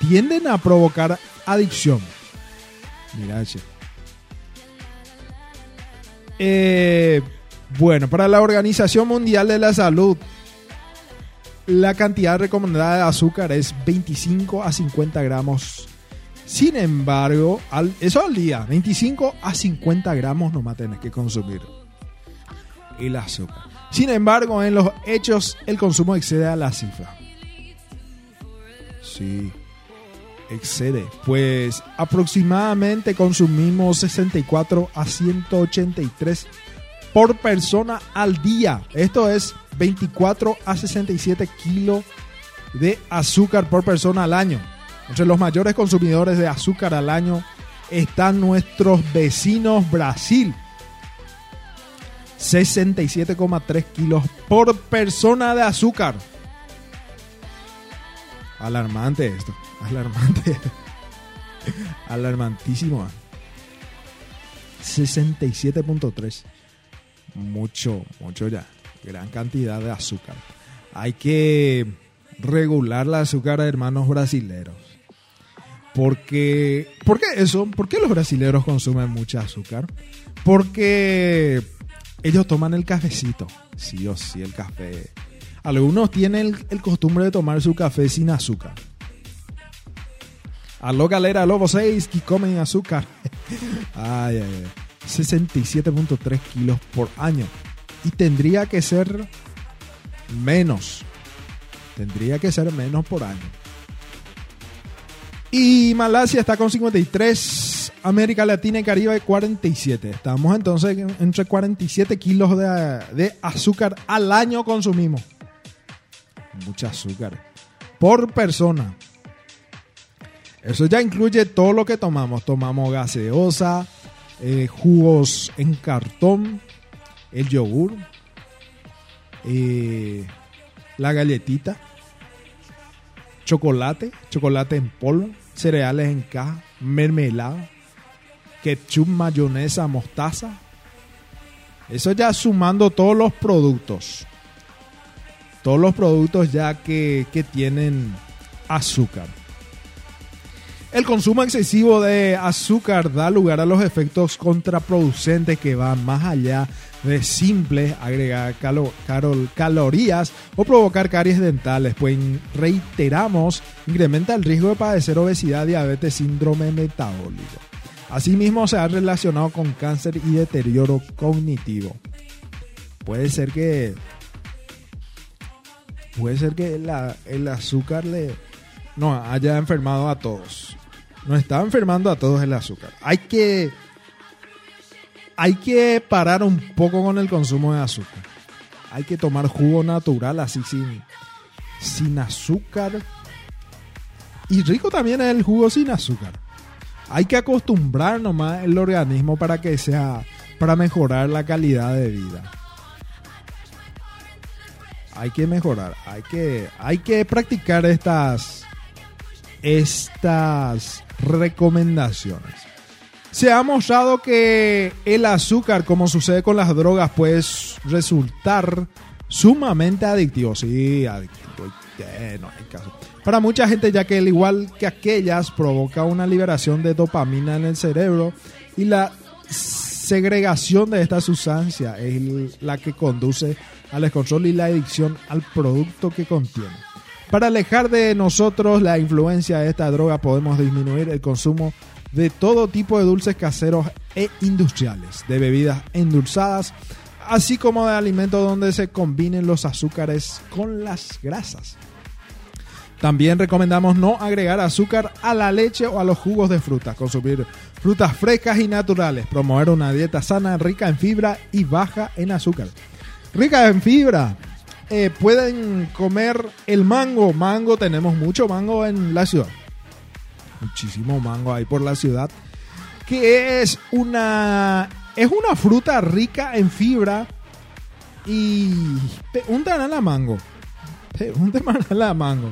tienden a provocar adicción. Mira, eh, bueno, para la Organización Mundial de la Salud, la cantidad recomendada de azúcar es 25 a 50 gramos. Sin embargo, eso al día, 25 a 50 gramos nomás tenés que consumir el azúcar. Sin embargo, en los hechos el consumo excede a la cifra. Sí, excede. Pues aproximadamente consumimos 64 a 183 por persona al día. Esto es 24 a 67 kilos de azúcar por persona al año. Entre los mayores consumidores de azúcar al año están nuestros vecinos Brasil. 67,3 kilos por persona de azúcar. Alarmante esto. Alarmante. <laughs> Alarmantísimo. 67.3 mucho, mucho ya, gran cantidad de azúcar. Hay que regular la azúcar, hermanos brasileros. Porque, ¿Por qué eso? ¿Por qué los brasileros consumen mucha azúcar? Porque ellos toman el cafecito, sí o sí, el café. Algunos tienen el, costumbre de tomar su café sin azúcar. Aló galera, lobo 6 que comen azúcar. <laughs> ay, ay, ay. 67.3 kilos por año. Y tendría que ser menos. Tendría que ser menos por año. Y Malasia está con 53. América Latina y Caribe 47. Estamos entonces entre 47 kilos de, de azúcar al año consumimos. Mucha azúcar. Por persona. Eso ya incluye todo lo que tomamos. Tomamos gaseosa, eh, jugos en cartón, el yogur, eh, la galletita, chocolate, chocolate en polvo, cereales en caja, mermelada, ketchup, mayonesa, mostaza. Eso ya sumando todos los productos. Todos los productos ya que, que tienen azúcar. El consumo excesivo de azúcar da lugar a los efectos contraproducentes que van más allá de simples agregar calorías o provocar caries dentales, pues reiteramos, incrementa el riesgo de padecer obesidad, diabetes, síndrome metabólico. Asimismo, se ha relacionado con cáncer y deterioro cognitivo. Puede ser que puede ser que el azúcar le no haya enfermado a todos nos está enfermando a todos el azúcar. Hay que, hay que parar un poco con el consumo de azúcar. Hay que tomar jugo natural así sin, sin azúcar. Y rico también es el jugo sin azúcar. Hay que acostumbrar nomás el organismo para que sea, para mejorar la calidad de vida. Hay que mejorar, hay que, hay que practicar estas, estas recomendaciones. Se ha mostrado que el azúcar, como sucede con las drogas, puede resultar sumamente adictivo. Sí, adictivo. Caso. Para mucha gente, ya que al igual que aquellas, provoca una liberación de dopamina en el cerebro y la segregación de esta sustancia es la que conduce al descontrol y la adicción al producto que contiene. Para alejar de nosotros la influencia de esta droga podemos disminuir el consumo de todo tipo de dulces caseros e industriales, de bebidas endulzadas, así como de alimentos donde se combinen los azúcares con las grasas. También recomendamos no agregar azúcar a la leche o a los jugos de fruta, consumir frutas frescas y naturales, promover una dieta sana, rica en fibra y baja en azúcar. Rica en fibra, eh, pueden comer el mango. Mango, tenemos mucho mango en la ciudad. Muchísimo mango ahí por la ciudad. Que es una. Es una fruta rica en fibra. Y. Un la mango. Un la mango.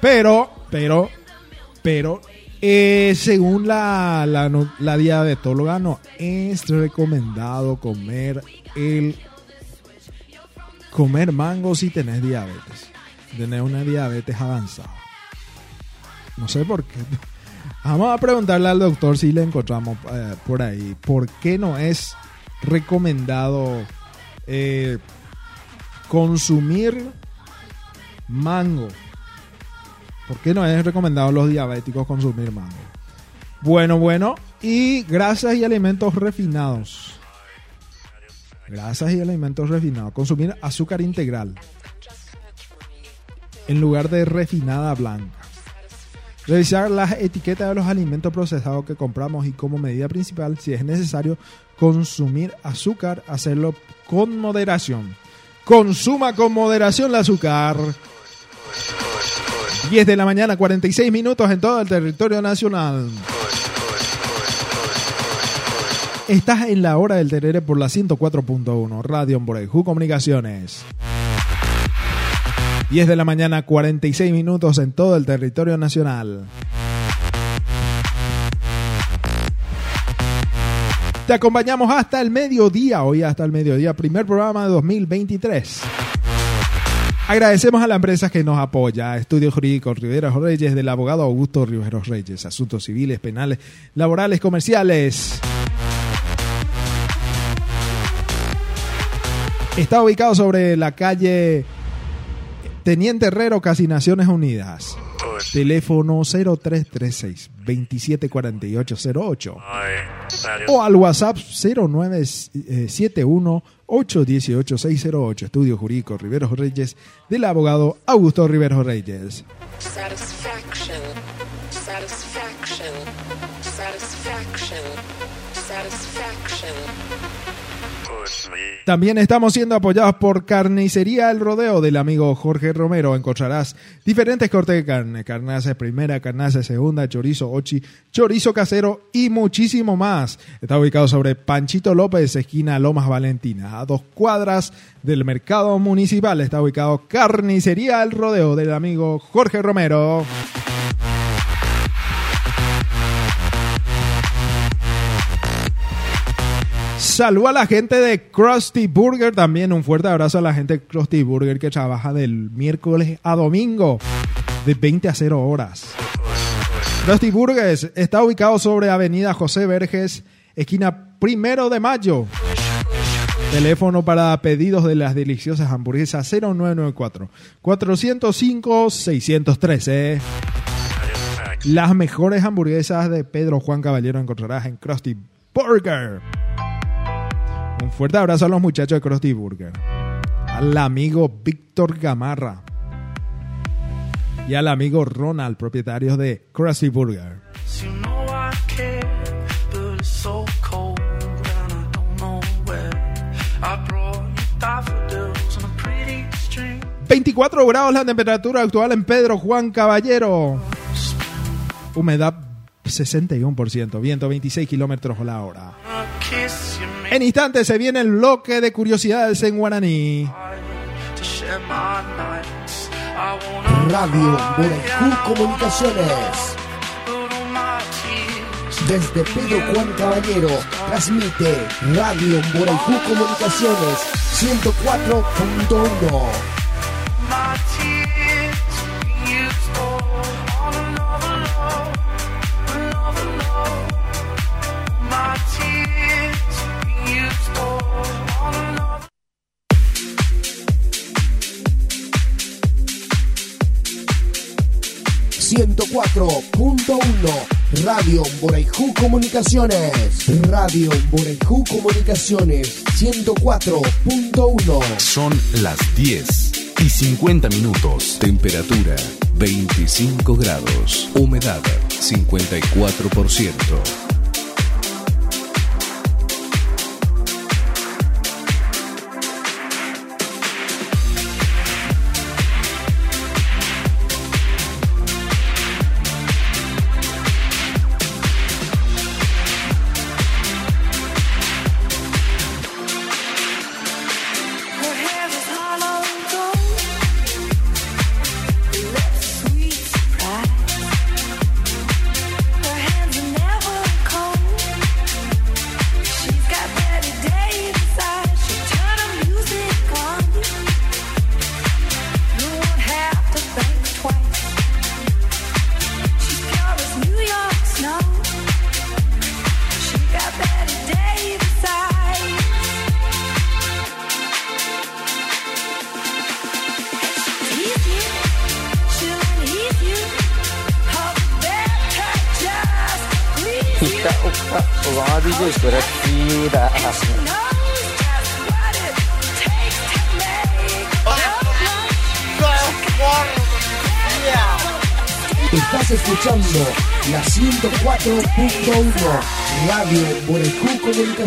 Pero, pero, pero. Eh, según la, la, la diabetóloga, no es recomendado comer el comer mango si tenés diabetes. Tenés una diabetes avanzada. No sé por qué. Vamos a preguntarle al doctor si le encontramos eh, por ahí. ¿Por qué no es recomendado eh, consumir mango? ¿Por qué no es recomendado a los diabéticos consumir mango? Bueno, bueno. Y grasas y alimentos refinados grasas y alimentos refinados. Consumir azúcar integral en lugar de refinada blanca. Revisar las etiquetas de los alimentos procesados que compramos y como medida principal, si es necesario, consumir azúcar, hacerlo con moderación. Consuma con moderación el azúcar. 10 de la mañana, 46 minutos en todo el territorio nacional. Estás en la hora del terere por la 104.1, Radio Amborejú Comunicaciones. 10 de la mañana, 46 minutos en todo el territorio nacional. Te acompañamos hasta el mediodía, hoy hasta el mediodía, primer programa de 2023. Agradecemos a la empresa que nos apoya, Estudio Jurídico Riveros Reyes, del abogado Augusto Riveros Reyes, asuntos civiles, penales, laborales, comerciales. Está ubicado sobre la calle Teniente Herrero, casi Naciones Unidas. Teléfono 0336 274808 o al WhatsApp 0971 818 608 Estudio Jurídico Riveros Reyes del abogado Augusto Riveros Reyes. Satisfaction, satisfaction, También estamos siendo apoyados por Carnicería El Rodeo del amigo Jorge Romero. Encontrarás diferentes cortes de carne, carnaza primera, carnaza segunda, chorizo ochi, chorizo casero y muchísimo más. Está ubicado sobre Panchito López, esquina Lomas Valentina, a dos cuadras del mercado municipal. Está ubicado Carnicería El Rodeo del amigo Jorge Romero. Saludo a la gente de Krusty Burger también. Un fuerte abrazo a la gente de Krusty Burger que trabaja del miércoles a domingo de 20 a 0 horas. Krusty Burgers está ubicado sobre Avenida José Verges, esquina primero de mayo. Teléfono para pedidos de las deliciosas hamburguesas 0994 405 613. Las mejores hamburguesas de Pedro Juan Caballero encontrarás en Krusty Burger. Un fuerte abrazo a los muchachos de Krusty Burger. Al amigo Víctor Gamarra. Y al amigo Ronald, propietarios de Krusty Burger. 24 grados la temperatura actual en Pedro Juan Caballero. Humedad 61%, viento 26 kilómetros a la hora. En instantes se viene el bloque de curiosidades en guaraní. Radio Borejú Comunicaciones. Desde Pedro Juan Caballero transmite Radio Borejú Comunicaciones 104.1. ...104.1 Radio Boraiju Comunicaciones. Radio Boraiju Comunicaciones 104.1. Son las 10 y 50 minutos. Temperatura 25 grados. Humedad 54%.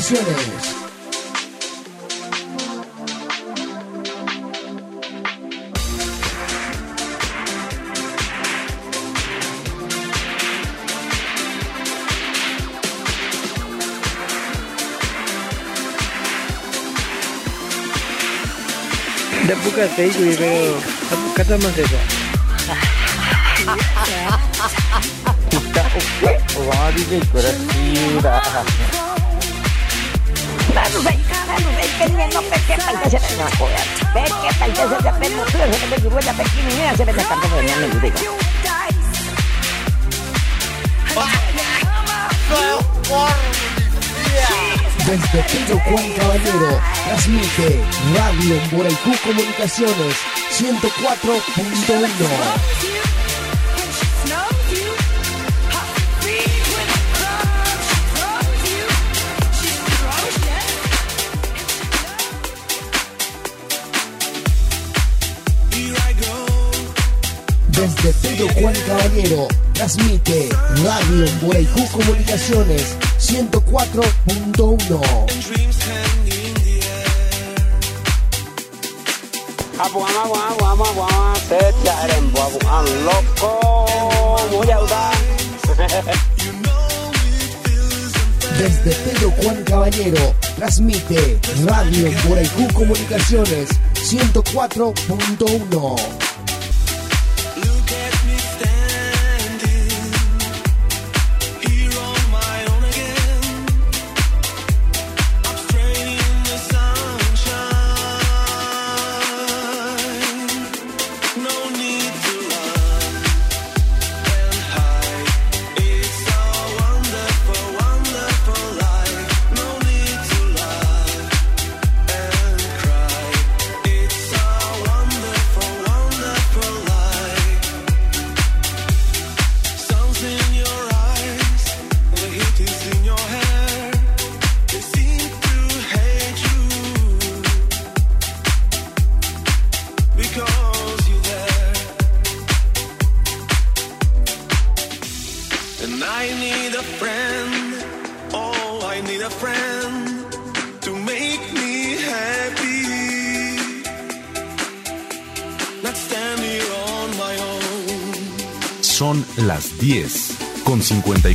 Borejú Comunicaciones. Da buka sai ku yi pero kata man sai Kita wadi de curacida. Desde Pedro Juan Caballero, transmite Radio Boraicú Comunicaciones 104.1. Desde Pedro Juan Caballero, transmite Radio Boraicú Comunicaciones 104.1. Abu ama abu ama abu ama se tiaren bu abu an loco. Desde Pedro Juan Caballero, transmite Radio Boraicú Comunicaciones 104.1.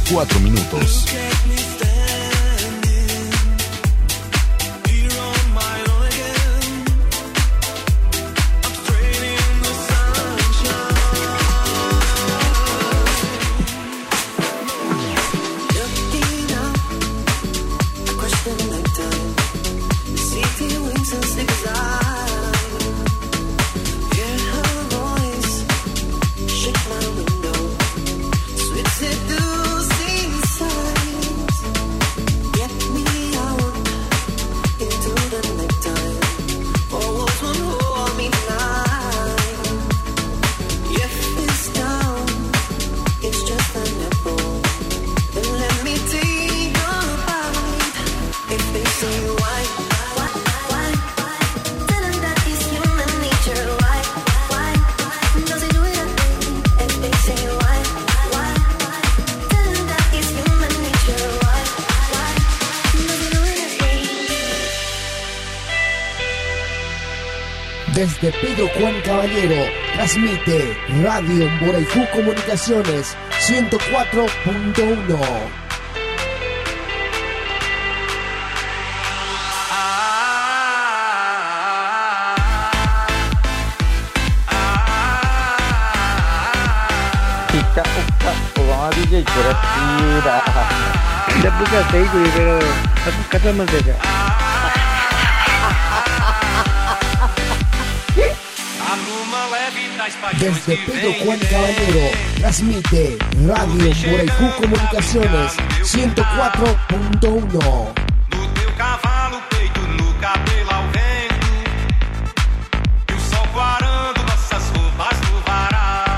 54 minutos. Desde Pedro Juan Caballero, transmite Radio Boraicú Comunicaciones 104.1. Kita uka uang DJ curhat tidak. Ya buka Facebook pero Desde Pedro Juan Caballero, transmite Radio Boraicú Comunicaciones 104.1. cavalo, peito no cabelo ao vento. E o sol quarando nossas roupas no varal.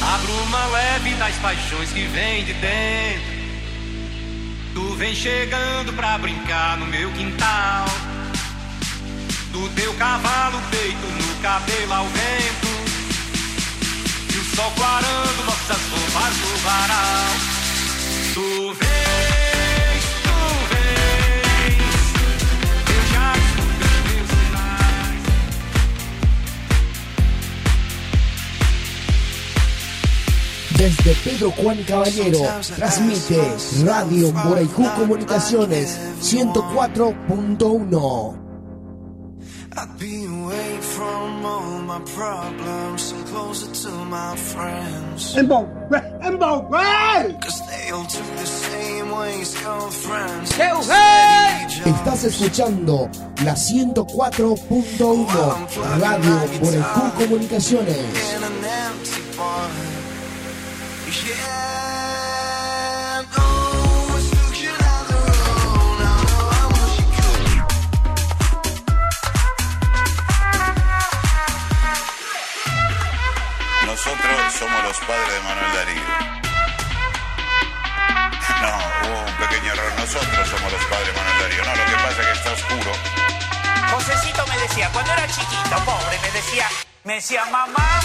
A bruma leve das paixões que vem de dentro. Tu vem chegando pra brincar no meu quintal. Cabelo ao vento. E o sol clarando nossas roupas no varal. Tu vens, tu vens. Eu já escuto os teus sinais. Desde Pedro Juan Caballero, transmite Radio Boraicú Comunicaciones 104.1. girlfriends. Estás escuchando la 104.1 Radio Boraicú Comunicaciones. In an somos los padres de Manuel Darío. No, hubo un pequeño error. Nosotros somos los padres de Manuel Darío. No, lo que pasa es que está oscuro. Josecito me decía, cuando era chiquito, pobre, me decía, me decía, mamá.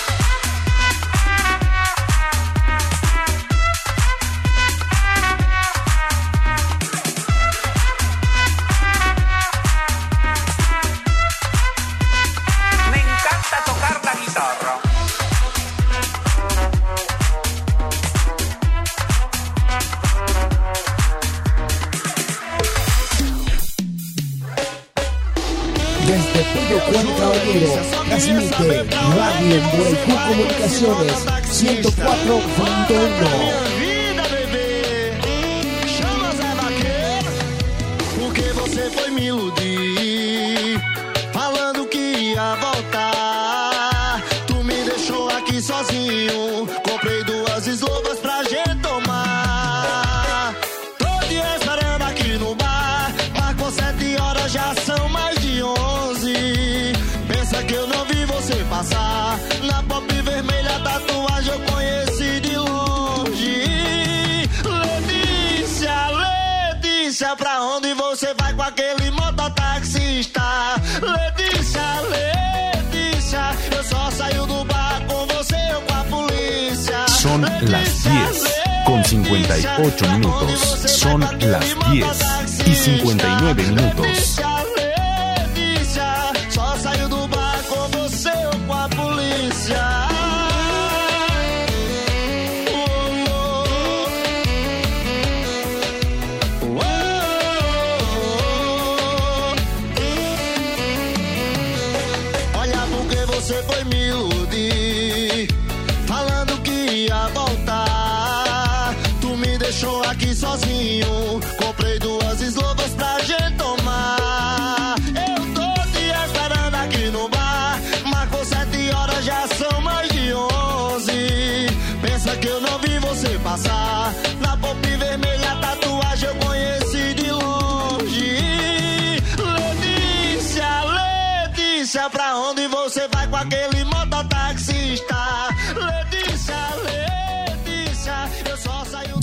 Pedro Juan Caballero, transmite Radio Comunicaciones 104.1. 58 minutos. Son las 10 y 59 minutos.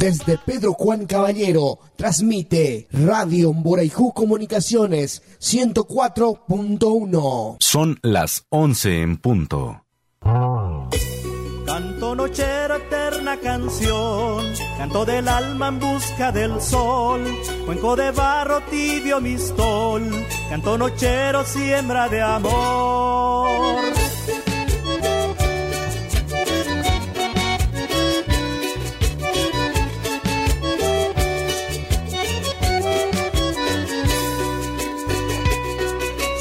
Desde Pedro Juan Caballero, transmite Radio Boraicú Comunicaciones 104.1. Son las 11 en punto. Canto nochero, eterna canción, canto del alma en busca del sol, cuenco de barro tibio mistol, canto nochero, siembra de amor.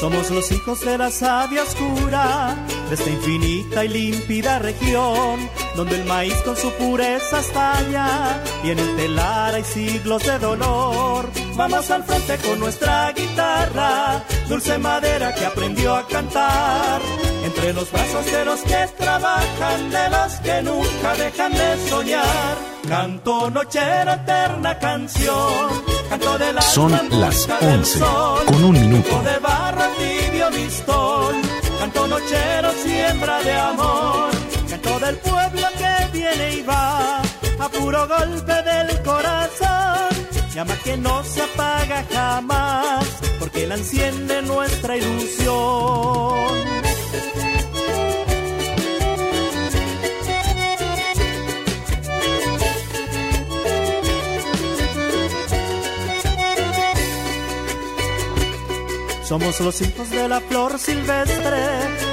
Somos los hijos de la savia oscura, de esta infinita y límpida región, donde el maíz con su pureza estalla, y en el telar hay siglos de dolor. Vamos al frente con nuestra guitarra, dulce madera que aprendió a cantar, entre los brazos de los que trabajan, de los que nunca dejan de soñar. Canto nochera, eterna canción, Son las busca del 11 sol. con un minuto. De barra tibio mistol, canto nochero siembra de amor, canto del pueblo que viene y va, a puro golpe del corazón, llama que no se apaga jamás, porque la enciende nuestra ilusión. Somos los hijos de la flor silvestre,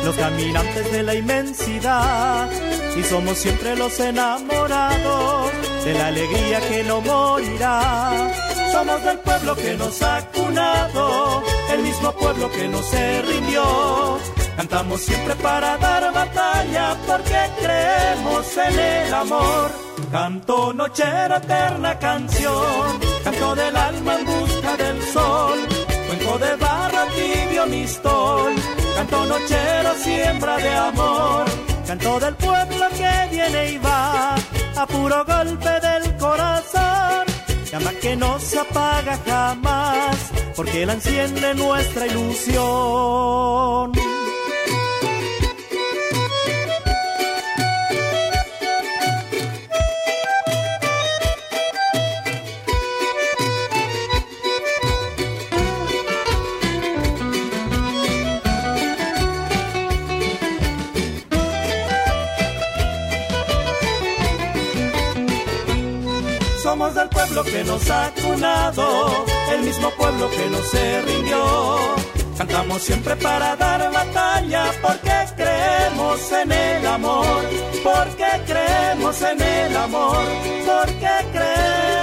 los caminantes de la inmensidad. Y somos siempre los enamorados de la alegría que no morirá. Somos del pueblo que nos ha cunado, el mismo pueblo que no se rindió. Cantamos siempre para dar batalla porque creemos en el amor. Canto nochera, eterna canción, canto del alma en busca del sol. Cuenco de canto nochero siembra de amor, canto del pueblo que viene y va, a puro golpe del corazón, llama que no se apaga jamás, porque la enciende nuestra ilusión. Del pueblo que nos ha cunado, el mismo pueblo que no se rindió. Cantamos siempre para dar batalla porque creemos en el amor, porque creemos en el amor, porque creemos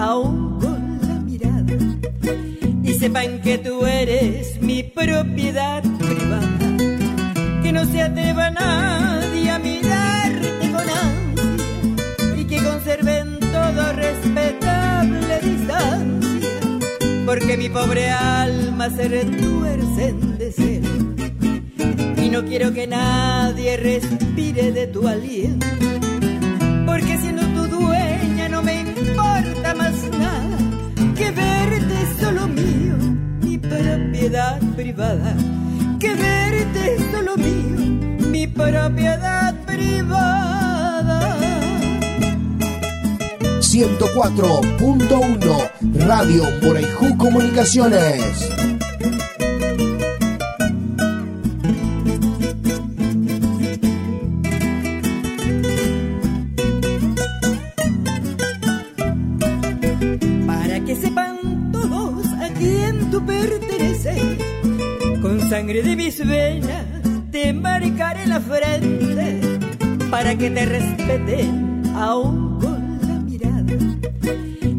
aún con la mirada. Y sepan que tú eres mi propiedad privada, que no se atreva nadie a mirarte con ansia. Y que conserven todo respetable distancia. Porque mi pobre alma se retuerce en deseo y no quiero que nadie respire de tu aliento. Porque siendo propiedad privada que verte solo mío mi propiedad privada 104.1 Radio Moraiju Comunicaciones. Que te respeten aún con la mirada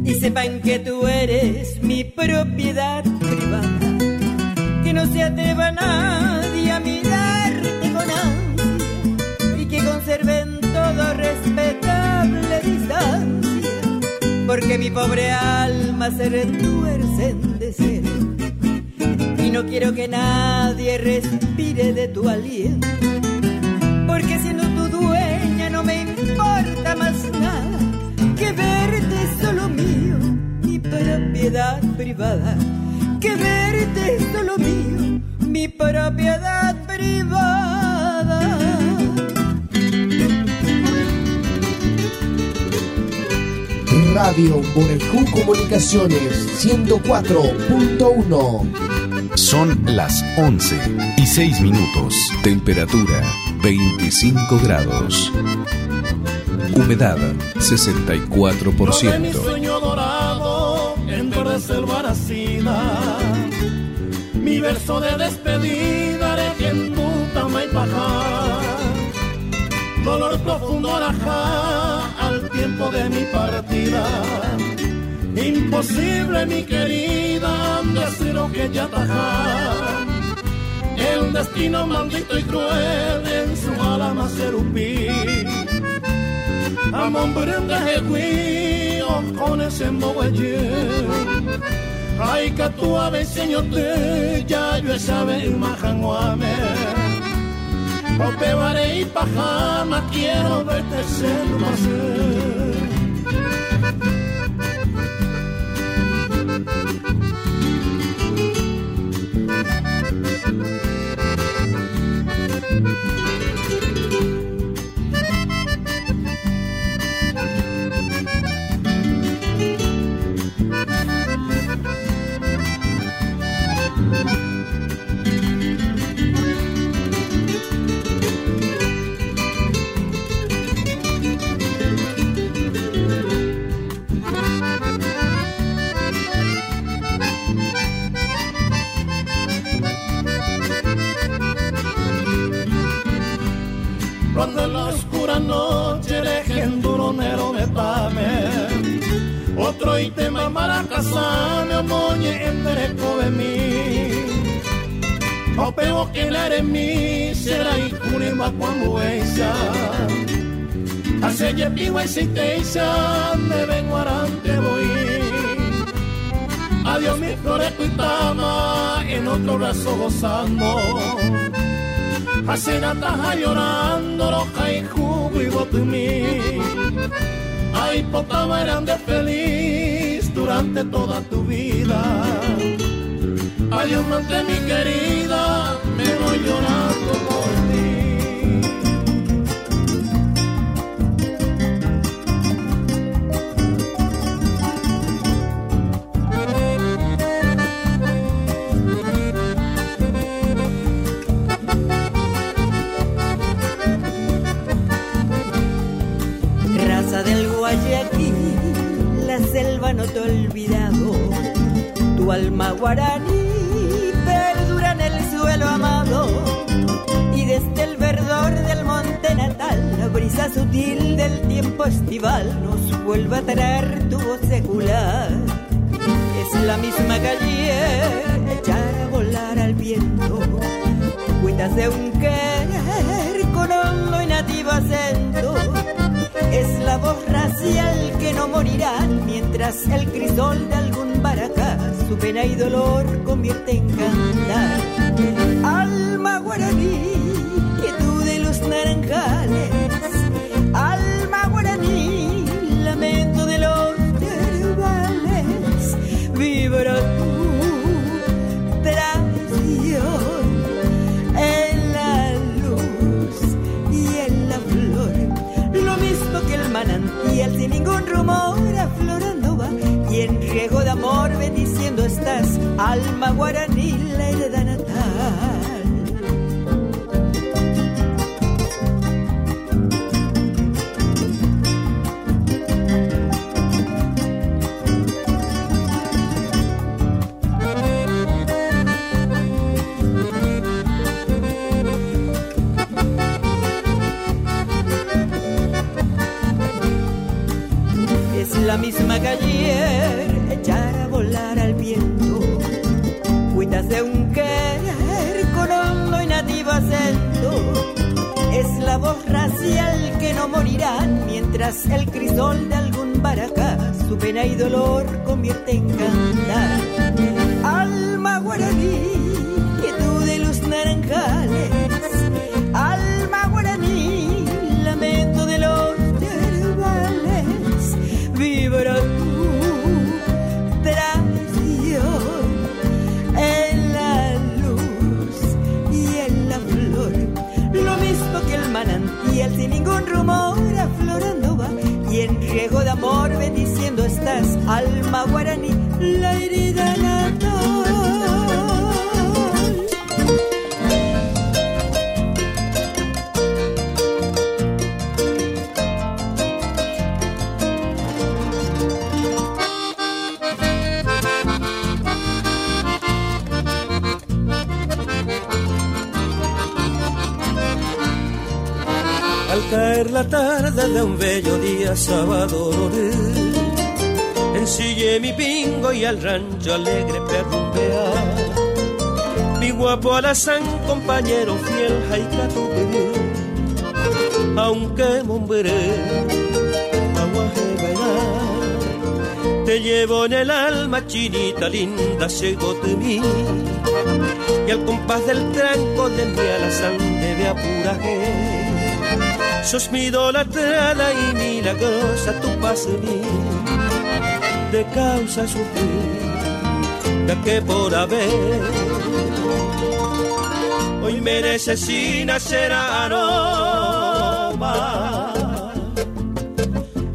y sepan que tú eres mi propiedad privada, que no se atreva nadie a mirarte con ansia y que conserven todo respetable distancia, porque mi pobre alma se retuerce en deseo y no quiero que nadie respire de tu aliento, propiedad privada, que verte solo mío, mi propiedad privada. Radio Borejú Comunicaciones 104.1. Son las 11 y 6 minutos. Temperatura 25 grados. Humedad 64%. Mi verso de despedida de quien y paja. Dolor profundo arajá al tiempo de mi partida. Imposible, mi querida, decir lo que ya tajá. El destino maldito y cruel en su alma serupí. Amon brunga hewi con ese Ay, que tú a veces yo te ya yo sabe majanguame. Opebaré y pajama quiero verte ser más. Mi será y cunima cuando esa Hace ye piwa y si te me vengo arante voy. Adiós mi flores cuitama en otro brazo gozando. Hacenata llorando, roja y jugo y botumí. Ay, potama eran de feliz durante toda tu vida. Adiós, mante mi querida, me voy llorando por ti. No te ha olvidado. Tu alma guaraní perdura en el suelo amado. Y desde el verdor del monte natal, la brisa sutil del tiempo estival nos vuelve a traer tu voz secular. Es la misma calle echar a volar al viento. Cuitas de un querer con hondo y nativo acento la voz racial que no morirá mientras el crisol de algún baracá su pena y dolor convierte en cantar. Alma guaraní, quietud de los naranjales. Manantial sin ningún rumor aflorando va y en riego de amor bendiciendo estás alma guaraní la heredad natal es la misma calle al viento. Cuitas de un querer con hondo y nativo acento. Es la voz racial que no morirá mientras el crisol de algún baracá su pena y dolor convierte en cantar. Alma guaraní, quietud de luz naranjales. Amor bendiciendo estás, alma guaraní, la herida natal. Un bello día sábado Ensillé mi pingo y al rancho alegre perrumpear Mi guapo alazán, compañero fiel, jaica Aunque mombré, aguaje bailar. Te llevo en el alma, chinita linda, llegó de mí. Y al compás del tranco de mi alazán debe apuraje Sos mi idolatrada y milagrosa tu paz de causa sufrir, ya que por haber hoy merece sin hacer aroma.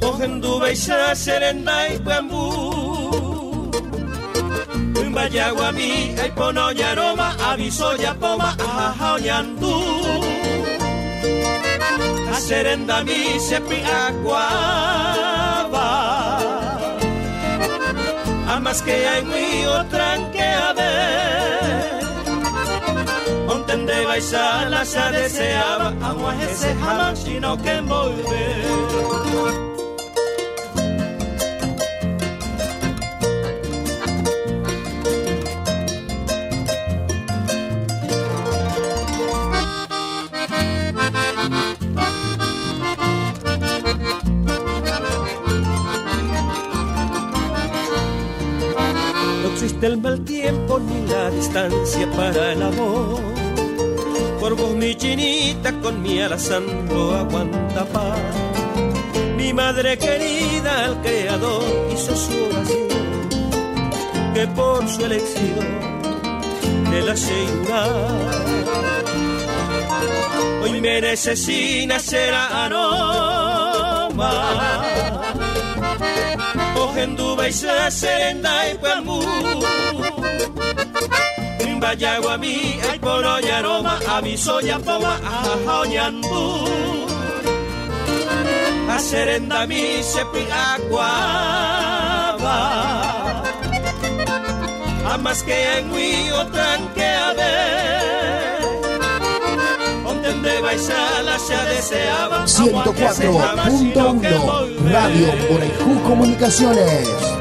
Ojenduba y serenda y puambú. Vaya guami, ay ponoña aroma, aviso ya poma, ajaja oñandú. A serenda mi sepi aguaba amas que hay muy otra que a. Ontende baisa la se deseaba, agua ese jamás sino que envolver. No existe el mal tiempo ni la distancia para el amor. Por vos mi chinita con mi alazán no aguanta paz. Mi madre querida al creador hizo su oración. Que por su elección de la Hoy merece sin hacer aroma Ojenduba y serenda y puambú. Vaya guami, ay poro y aroma, aviso ya poma, aja oñandú. A serenda mi sepi aguaba. A más que en mi otra que a ver. Ontende baisa la se deseaba. 104.1 Radio Borejú Comunicaciones.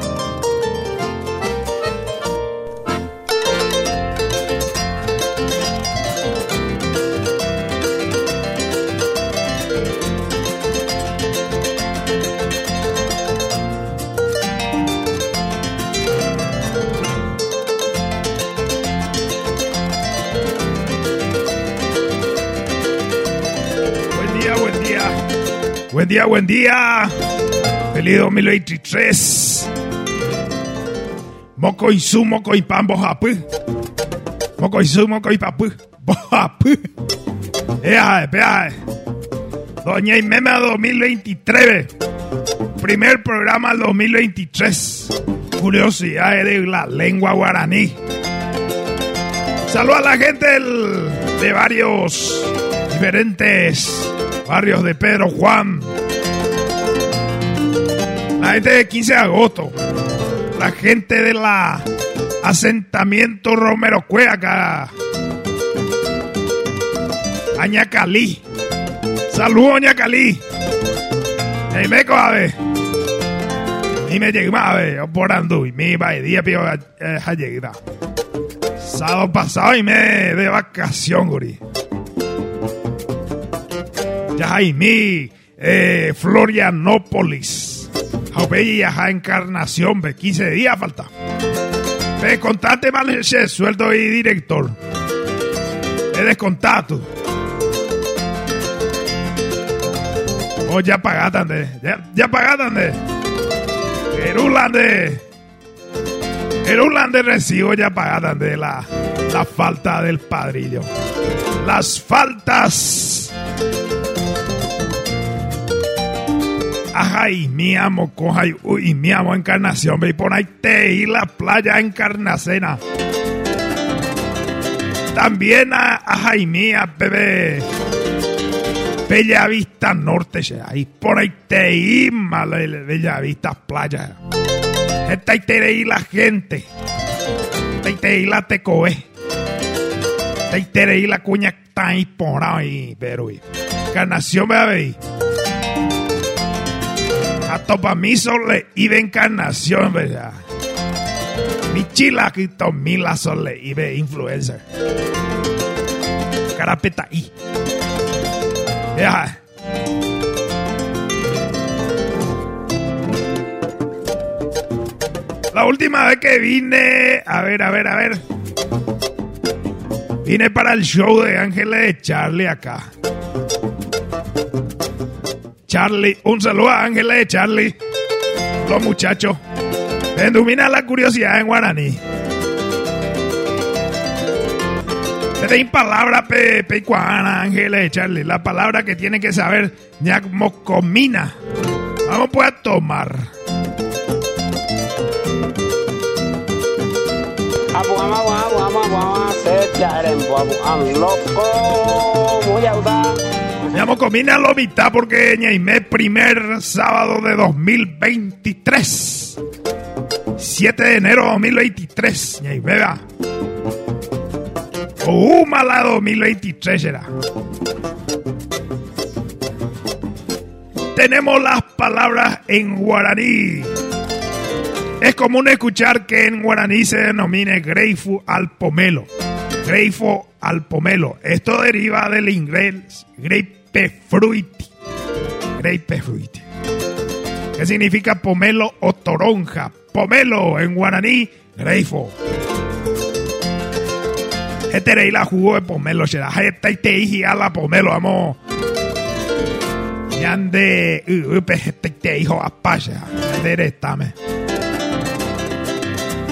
Día, buen día. Feliz 2023. Moco y su, moco y pan, bojapu. Moco y su, moco y papu. Bojapu. Ea, ea. Doña Imema 2023. Primer programa del 2023. Curiosidades de la lengua guaraní. Saludos a la gente del- de varios diferentes barrios de Pedro Juan. La gente de 15 de agosto. La gente de la asentamiento Romero Cueaca. Añacalí. Saludos, Añacalí. Hey, meco, a ver. Y me llegué a ver, por andu, y me iba a día, pero eh, llegada. Sábado pasado y me de vacación, guri. Ya hay mi eh, Florianópolis. Jaupe ya encarnación, ve 15 días falta. Ve contate mal ese sueldo y director. He descontado. Oh, ya pagatan de. Ya, ya pagatan de. El Ulande. El Ulande recibo ya pagatan de la, la falta del padrillo. Las faltas. Ajá, y mi amo, coja y mi amo encarnación, ve por ahí te y la playa encarnacena. También a, a Jaimía, bebé. Bella Vista Norte, ahí por ahí te y Bella Vista Playa. Esta ahí te y la gente. Esta ahí te y la tecoe. Esta ahí te y la cuña está ahí por ahí, pero encarnación, bebé a topa mi sole de encarnación, ¿verdad? Mi chila quito mila sole de influencer. Carapeta y. Ya. La última vez que vine, a ver, a ver, a ver. Vine para el show de Ángeles de Charlie acá. Charlie. Un saludo a Ángela de Charlie. Los muchachos. Endumina la curiosidad en guaraní. Te palabra pe, pecuana, Ángela de Charlie. La palabra que tiene que saber comina. Vamos pues a tomar. loco, muy audaz. Llamo comina lo mitad porque ñaime primer sábado de 2023. 7 de enero de 2023, ñaime va. Uh, mala 2023 será. Tenemos las palabras en guaraní. Es común escuchar que en guaraní se denomine greifu al pomelo. Greifu al pomelo. Esto deriva del inglés grape grapefruit. Grapefruit. ¿Qué significa pomelo o toronja? Pomelo en guaraní, greifo. Este la jugó de pomelo, será. Esta y te a la pomelo, vamos. Yande, este te hijo a pasha. Yande.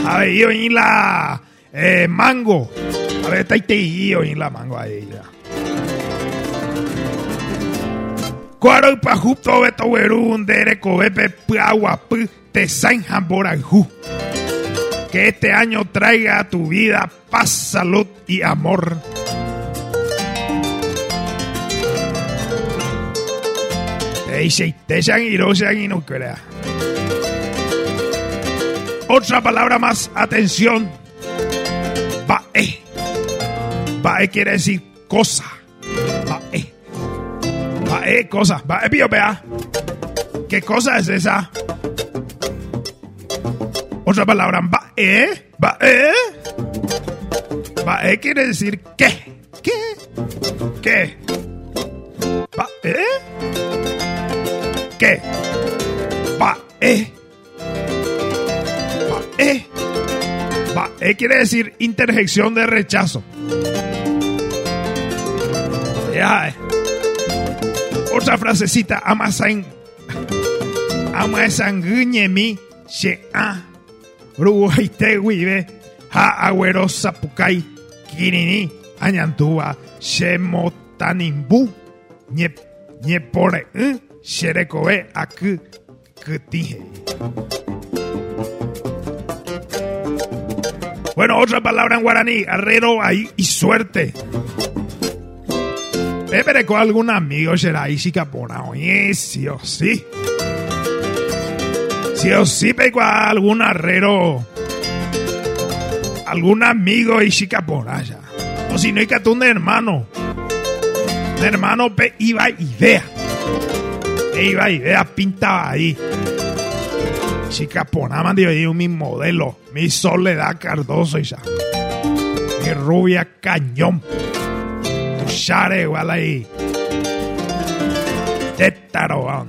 A ver, yo en la eh, mango. A ver, esta y te en la mango ahí ya. Cuaro pa jupto beto werun dere cobepe agua te Que este año traiga a tu vida paz, salud y amor. Otra palabra más, atención. Bae. Bae quiere decir cosa. Bae. Eh, cosa. Va, eh, vea. ¿Qué cosa es esa? Otra palabra. Va, eh. Va, eh. Va, eh quiere decir qué. ¿Qué? ¿Qué? Va, eh. ¿Qué? Va, eh. Va, eh. Va, eh quiere decir interjección de rechazo. Ya, eh. Otra frasecita, amasan. mi she a. Ruguaite wibe. Ha agüero sapukai. Kirini. Añantúa. Shemotanimbu. Nye, nye pore. Eh, Sherekoe aku. Kutije. Bueno, otra palabra en guaraní, arrero ahí y suerte. Pepe con algún amigo ahí capona, oye, sí o sí. Sí o sí, pe con algún arrero. Algún amigo y capona ya. O si no hay que un hermano. Un hermano pe iba idea. Iba idea pintaba ahí. Chica Ponama, digo, mi modelo, mi Soledad Cardoso y ya. Mi rubia cañón. Share ahí. Tétaro,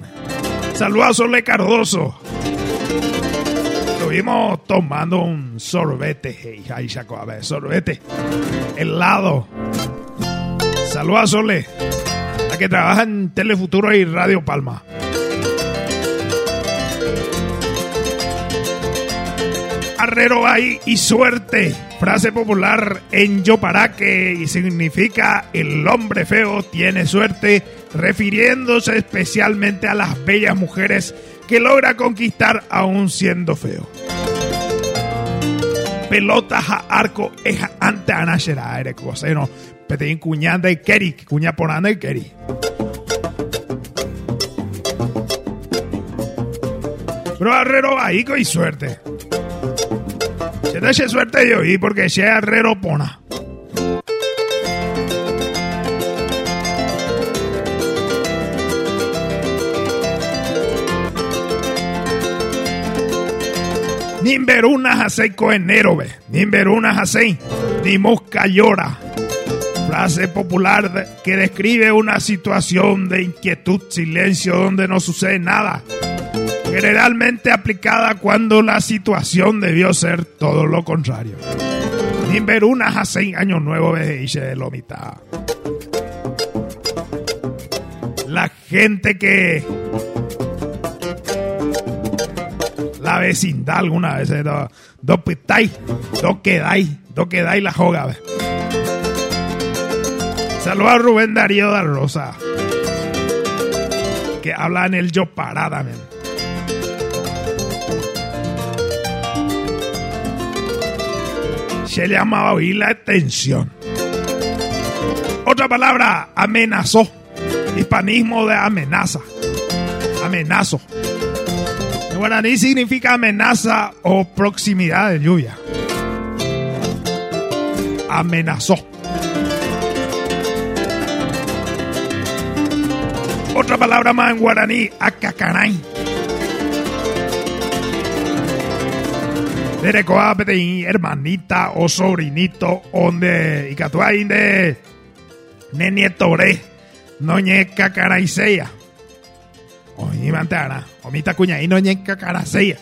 Saludos a Sole Cardoso. Estuvimos tomando un sorbete, hey, ahí saco, a ver, sorbete, helado. Saludos a Sole, que trabaja en Telefuturo y Radio Palma. Arrero ahí y suerte. Frase popular en Yoparaque y significa el hombre feo tiene suerte, refiriéndose especialmente a las bellas mujeres que logra conquistar aún siendo feo. Pelota a arco es ante anashera ere coseno. Petein cuñanda y keri, cuña y keri. Pero arrero ahí y suerte. Se da suerte yo y porque sea arrero pona. Nimberuna hasei coenero, ve. Nimberuna hasei. Ni mosca llora. Frase popular que describe una situación de inquietud, silencio, donde no sucede nada. Generalmente aplicada cuando la situación debió ser todo lo contrario. Nimberuna hasei año nuevo, ve. Y se lo mitad. La gente que la vecindad alguna vez. Dos do pitáis, dos quedáis, dos quedáis la joga. Saludos a Rubén Darío da Rosa. Que habla en el yo parada, men. Se le llamaba oír la atención. Otra palabra, amenazó. Hispanismo de amenaza. Amenazo. En guaraní significa amenaza o proximidad de lluvia. Amenazó. Otra palabra más en guaraní, acacanay. Derecoa hermanita o sobrinito, onde y catuay de nenietoré, noñe cacaraiseya. Oye, mantana, omita cuña y noñe cacaraseya.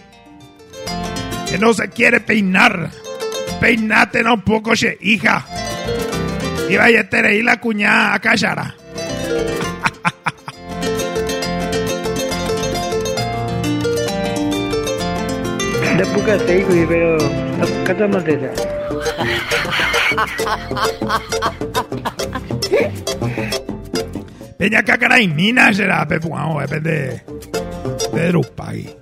Que no se quiere peinar. Peinate no un poco, che, hija. Y vaya a la cuña a callara. Da puka teigo pero kata matesa. Peña cacaray mina será pepuao, depende de Rupagui.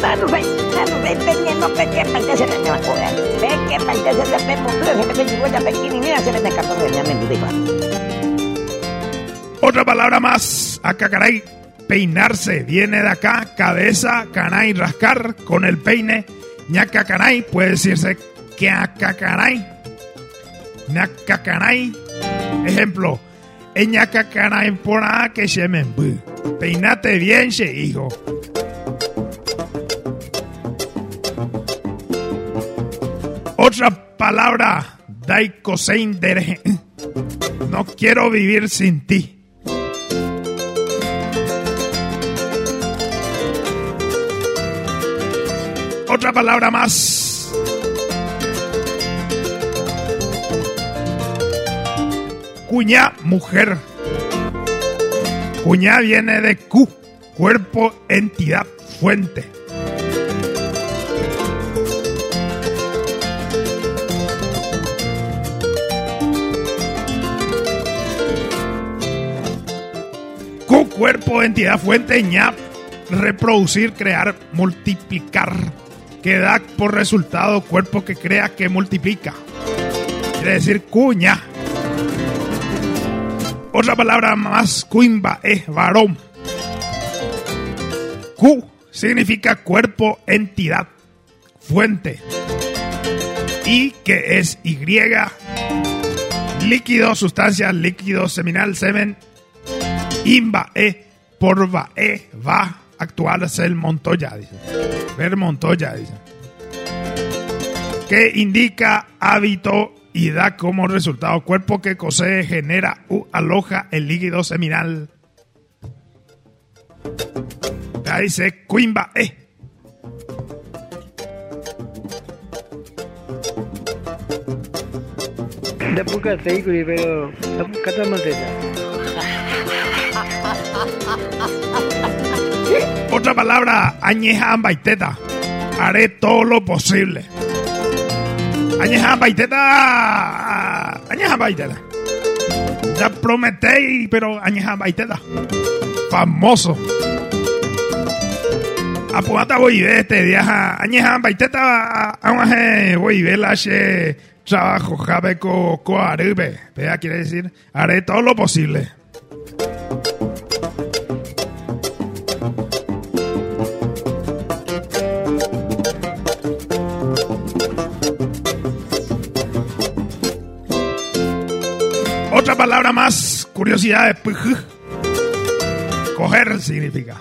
Manu, Otra palabra más, acacaray, peinarse, viene de acá, cabeza, canay, rascar, con el peine, ñaca canay, puede decirse que acacaray, ñacacaray, ejemplo, ñacacaray por a que se me peinate bien, che, hijo. Otra palabra, daikosein dere, <laughs> no quiero vivir sin ti. Otra palabra más. Cuña, mujer. Cuña viene de Q, cuerpo, entidad, fuente. Q, cuerpo, entidad, fuente, ña, reproducir, crear, multiplicar que da por resultado cuerpo que crea que multiplica. Quiere decir cuña. Otra palabra más, cuimba, es varón. Q significa cuerpo, entidad, fuente. Y que es Y, líquido, sustancia, líquido, seminal, semen, Imba e por va e va actual el Montoya, dice. Ver Montoya, dice. Que indica hábito y da como resultado cuerpo que cose, genera u aloja el líquido seminal. Ahí dice Cuimba E. Da poca pero kata maseta. Otra palabra, añeja ambaiteta. Haré todo lo posible. Añeja ambaiteta. Añeja ambaiteta. Ya prometí, pero añeja ambaiteta. Famoso. Apugata voy a este día. Añeja ambaiteta. Aunque voy a la trabajo jabe co co arube. Vea, quiere decir, haré todo lo posible. Otra palabra más, curiosidad de puj. Coger significa.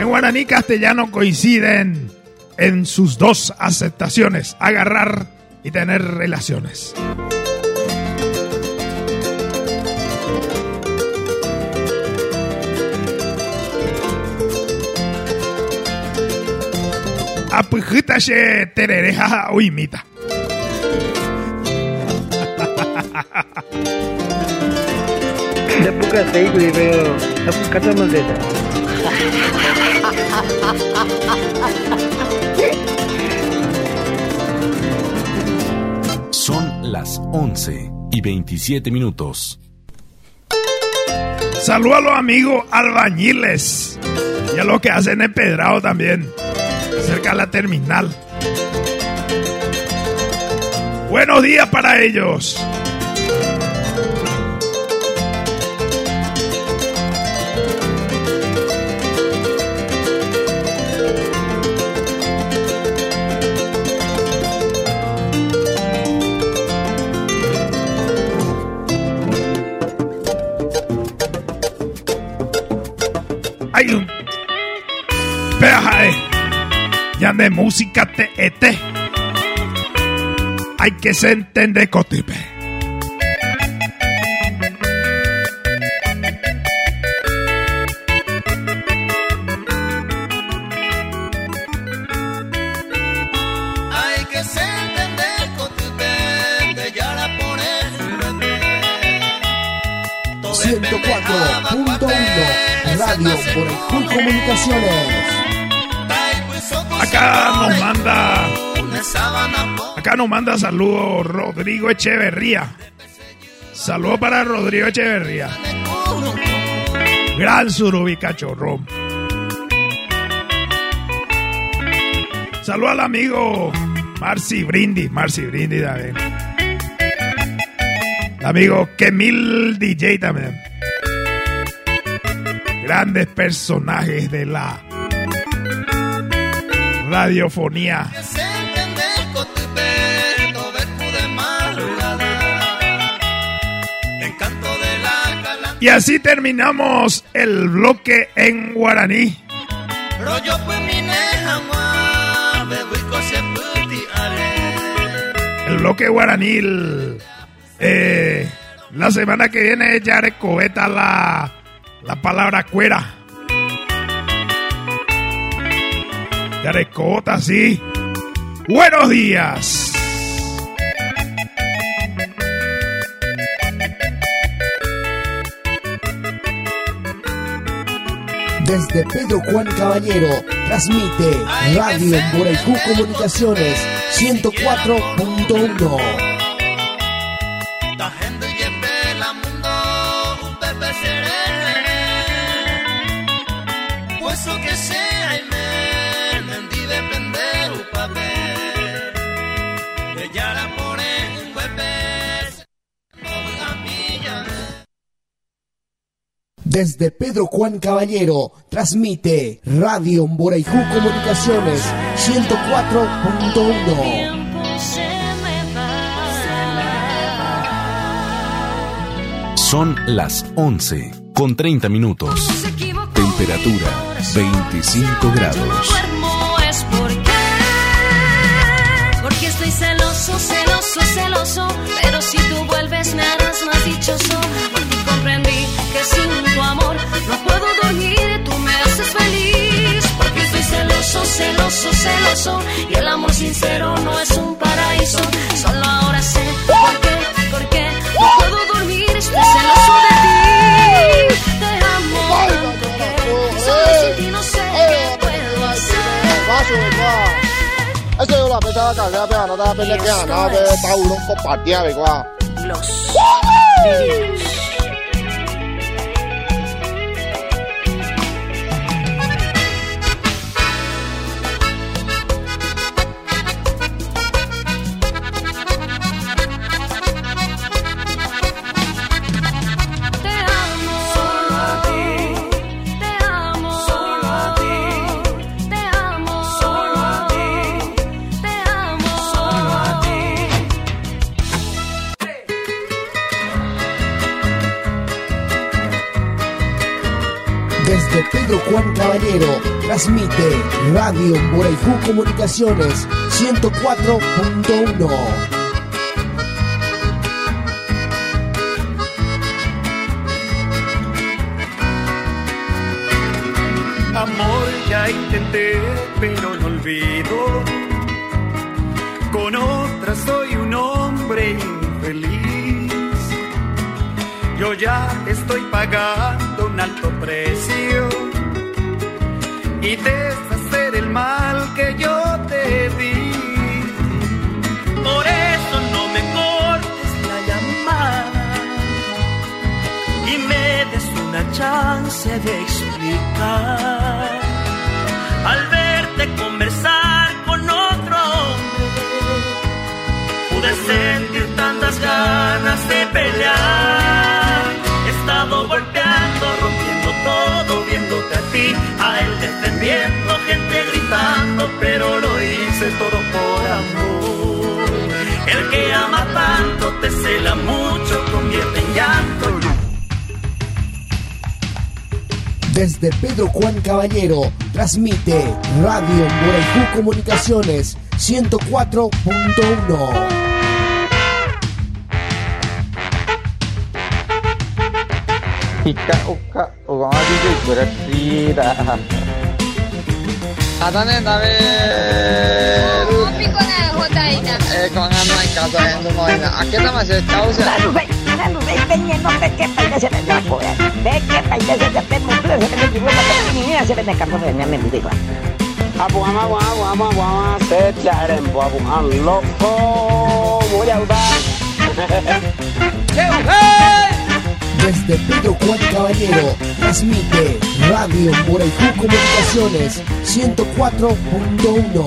En guaraní castellano coinciden en sus dos aceptaciones, agarrar y tener relaciones. Apujita she terereja uimita. Da poca seikuri, pero kata maseta. Son las 11 y 27 minutos. Saludos a los amigos albañiles y a los que hacen empedrado también, cerca de la terminal. Buenos días para ellos. De música te ete. Hay que se entender cotipe. Hay que se entender con tu vete, ya la pones 104.1 Radio Por Comunicaciones. Acá nos manda saludos Rodrigo Echeverría. Saludos para Rodrigo Echeverría. Gran Surubi Cachorro. Saludos al amigo Marci Brindis. Marci Brindis también. Amigo Kemil DJ también. Grandes personajes de la radiofonía. Y así terminamos el bloque en guaraní. El bloque guaranil. Eh, la semana que viene ya recobeta la, la palabra cuera. Ya recobota, sí. Buenos días. Desde Pedro Juan Caballero, transmite Radio Boraicú Comunicaciones 104.1. Desde Pedro Juan Caballero, transmite Radio Boraicú Comunicaciones 104.1. Son las 11 con 30 minutos. Temperatura 25 grados. duermo es porque porque estoy celoso, celoso, celoso, pero si tú vuelves me harás más dichoso, porque comprendí dormir, tú me haces feliz, porque estoy celoso, celoso, celoso, y el amor sincero no es un paraíso, solo ahora sé por qué, por qué no puedo dormir, estoy celoso de ti, te amo tanto que solo sin ti no sé qué puedo hacer. Vaso, va. Ese yo la pensaba que había pegado, no te la pena que ganaba, que está uno compartía, igual. Los Te Juan Caballero, transmite Radio Moraiju Comunicaciones 104.1. Amor ya intenté, pero no olvido. Con otra soy un hombre infeliz. Yo ya estoy pagando un alto precio y deshacer el mal que yo te di. Por eso no me cortes la llamada y me des una chance de explicar. Al verte conversar con otro hombre, pude sentir tantas ganas de pelear. Él defendiendo, gente gritando, pero lo hice todo por amor. El que ama tanto te cela mucho, convierte en llanto. Desde Pedro Juan Caballero, transmite Radio Moraiju Comunicaciones 104.1. Ika uka. た Cadane, dame... Un pico de in casa è un'oina. A che hey! Desde Pedro Juan Caballero, transmite Radio Moraiju Comunicaciones 104.1.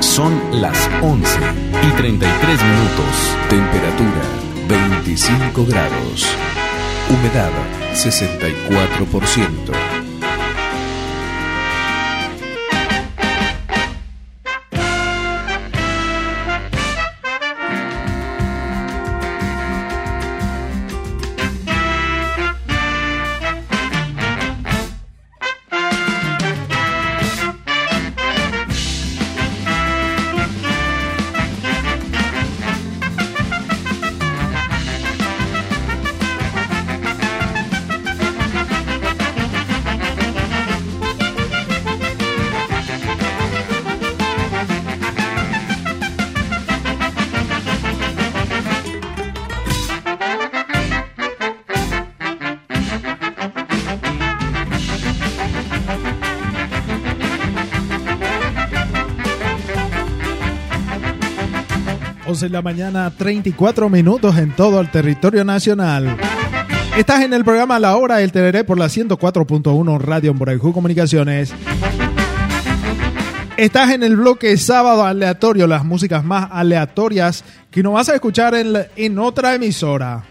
Son las 11 y 33 minutos. Temperatura 25 grados. Humedad 64%. De la mañana, 34 minutos en todo el territorio nacional. Estás en el programa La Hora del Teneré por la 104.1 Radio Moraiju Comunicaciones. Estás en el bloque sábado aleatorio, las músicas más aleatorias que no vas a escuchar en, en otra emisora.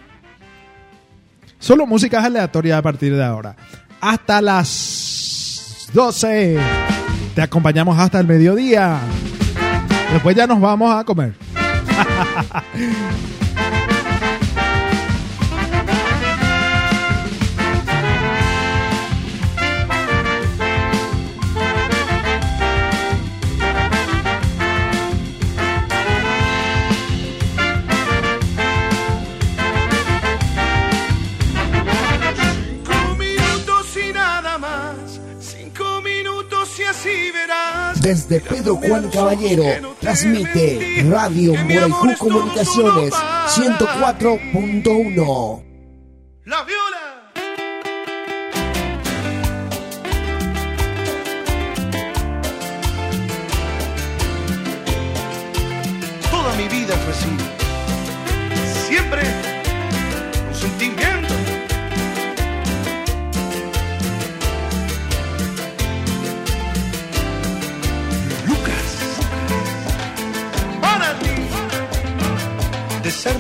Solo músicas aleatorias a partir de ahora. Hasta las 12. Te acompañamos hasta el mediodía. Después ya nos vamos a comer. ハハハハ! Desde Pedro Juan Caballero transmite Radio Morayjú Comunicaciones 104.1. La viola. Toda mi vida fue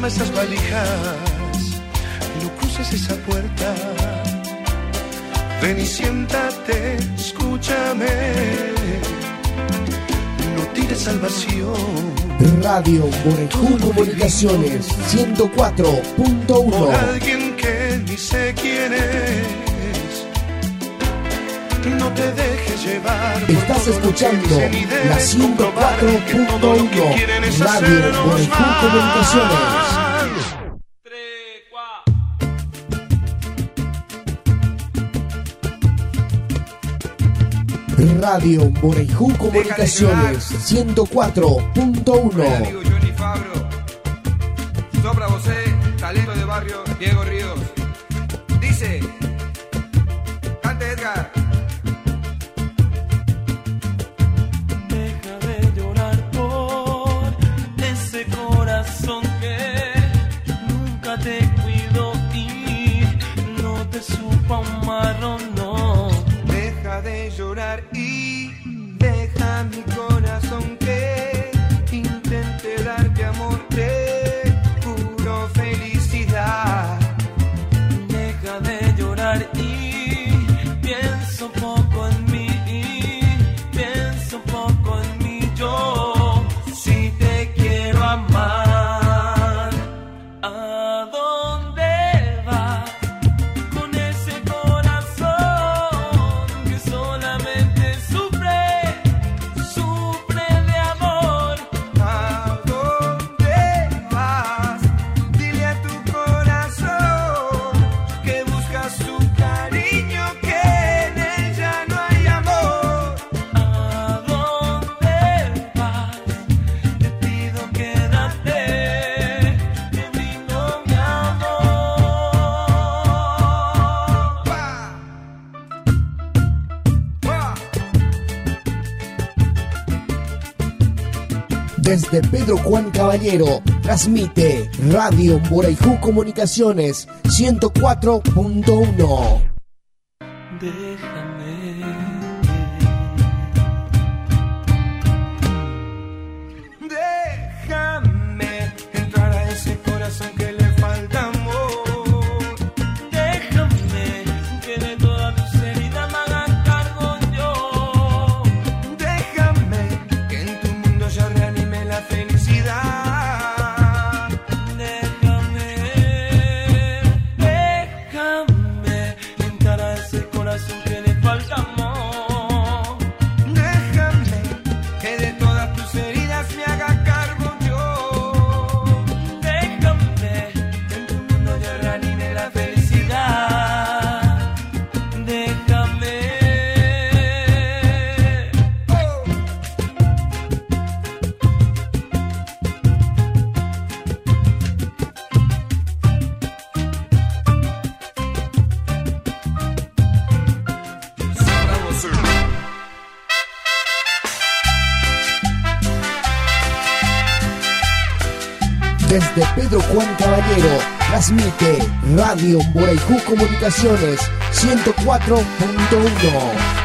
Esas valijas, no cruces esa puerta. Ven y siéntate, escúchame. No tires al vacío. Radio Morejú Comunicaciones 104.1 Por alguien que ni sé quién es. No te Estás escuchando la 104.1 Radio Bonifú Comunicaciones. Radio Morejú Comunicaciones 104.1. Sopra José, talento de barrio, Diego Río. desde Pedro Juan Caballero. Transmite Radio Moraijú Comunicaciones 104.1. Radio Moraijú Comunicaciones 104.1.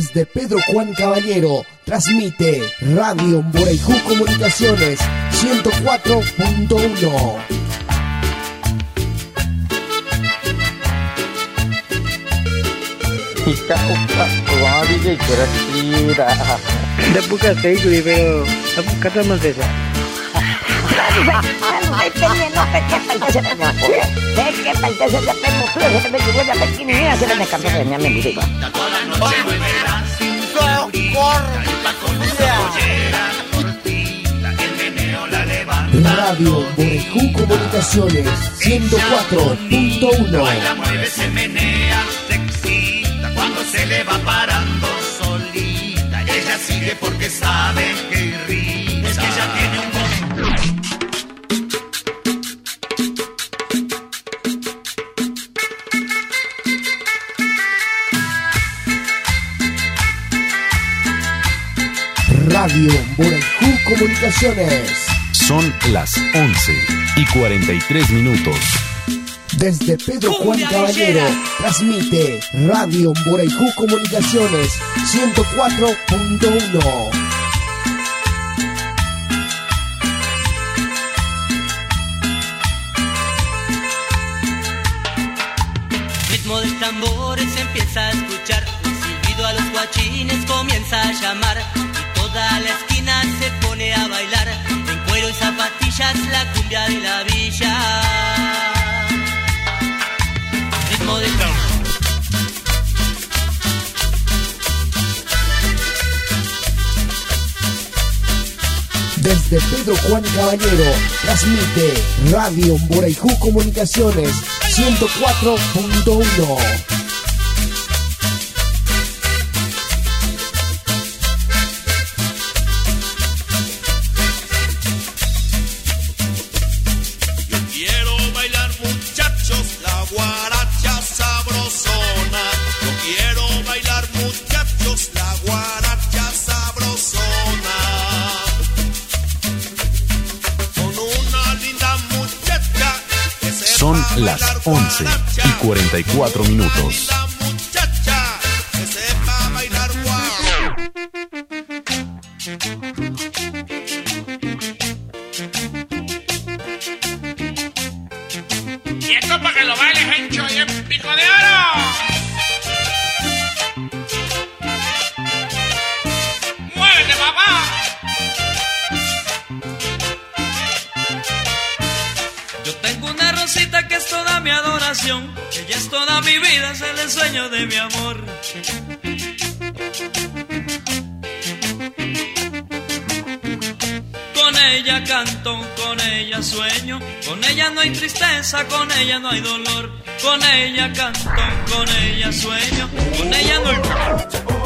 Desde Pedro Juan Caballero transmite Radio Mboraiju Comunicaciones 104.1. Ika uka uang DJ kira-kira. Dah buka saya de amigo. Radio Mboraiju Comunicaciones 104.1. Baila, mueve, se menea, se excita cuando se le va parando solita. Y ella sigue porque sabe que irrita. Es que ella tiene Radio Mboraiju Comunicaciones. Son las 11 y 43 minutos. Desde Pedro Juan Caballero transmite Radio Mboraiju Comunicaciones 104.1. ritmo de tambores se empieza a escuchar, un silbido a los guachines comienza a llamar la cumbia de la villa. Ritmo de. Desde Pedro Juan Caballero transmite Radio Mboraiju Comunicaciones 104.1. 54 minutos. Y esto para que lo baile, Hencho, y en pico de oro. Mi adoración, ella es toda mi vida, es el sueño de mi amor. Con ella canto, con ella sueño, con ella no hay tristeza, con ella no hay dolor, con ella canto, con ella sueño, con ella no hay...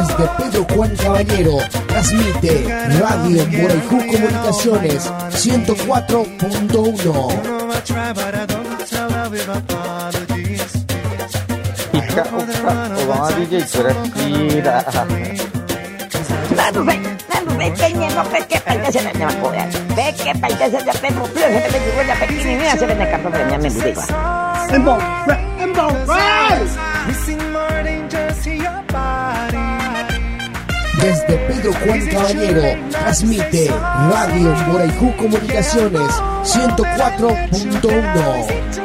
Desde Pedro Juan Caballero. Transmite Radio Mboraiju Comunicaciones 104.1. Desde Pedro Juan Caballero, transmite Radio Moraiju Comunicaciones 104.1.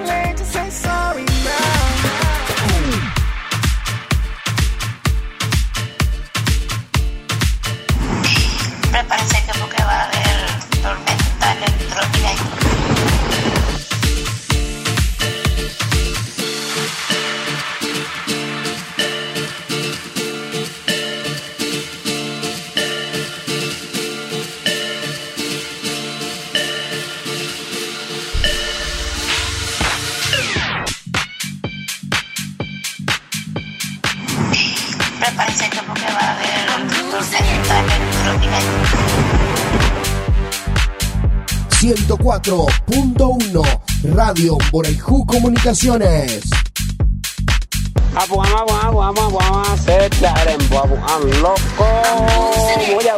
Radio Moraiju Comunicaciones. Abu ama abu abu ama se abu am loco voy a.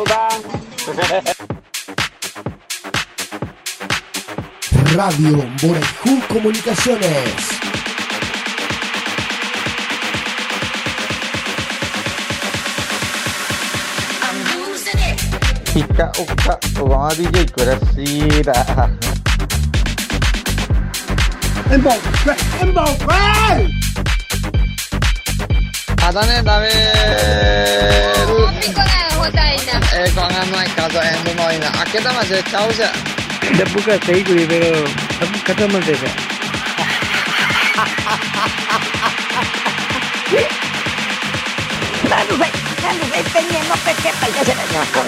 Radio Moraiju Comunicaciones. Ika uka uang DJ embaucado. Katanya tapi Kopi kok nggak hotaina? Eh kok nggak mau kata ina? Akhirnya masih tahu sih. Debu kan saya ikut itu, tapi kata mana sih? Hahaha. Hahaha. Hahaha. Hahaha. Hahaha. Hahaha. Hahaha. Hahaha. Hahaha. se Hahaha. Hahaha. Hahaha.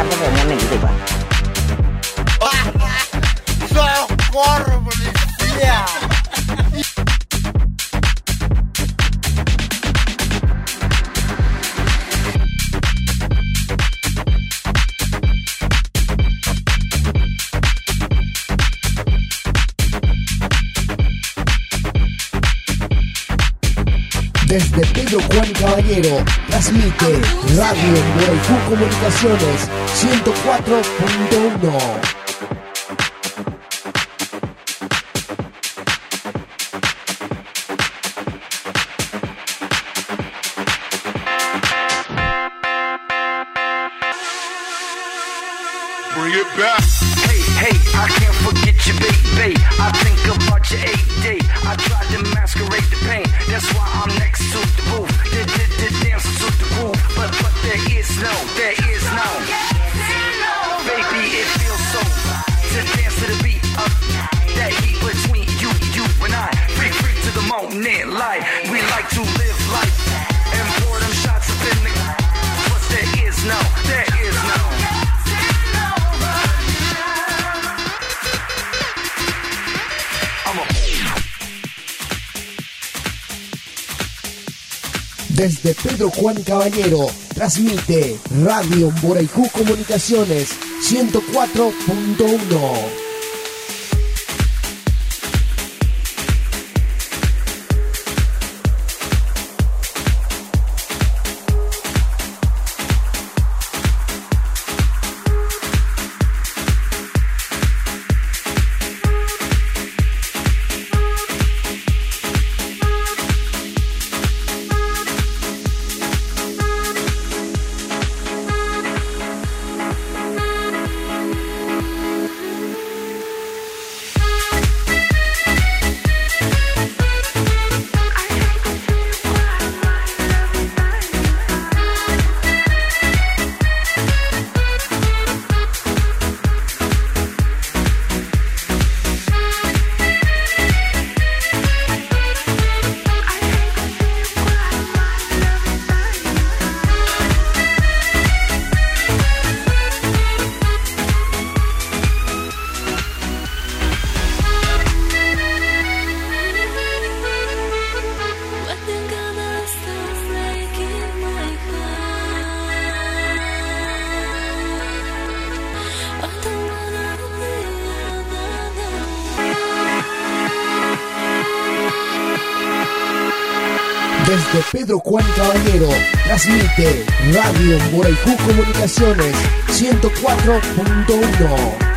Hahaha. Hahaha. Hahaha. se Hahaha. Hahaha. Hahaha. se Hahaha. Hahaha. Hahaha. Hahaha. Hahaha. Hahaha. Hahaha. se Hahaha. corra, Desde Pedro Juan Caballero, transmite Radio Moraiju Comunicaciones 104.1. Bring it back. Hey, hey, I can't forget you, baby. I think about your eight day. I tried to masquerade the pain. That's why I'm next to the roof. The, the, the dance to the groove. But, but there is no, there is no. Baby, it feels so to dance to the beat of that heat between you, you and I. Free, free to the moment, light. We like to live life and pour them shots up in the. But there is no, there is no. Desde Pedro Juan Caballero, transmite Radio Moraiju Comunicaciones 104.1. transmite Radio Moraiju Comunicaciones 104.1.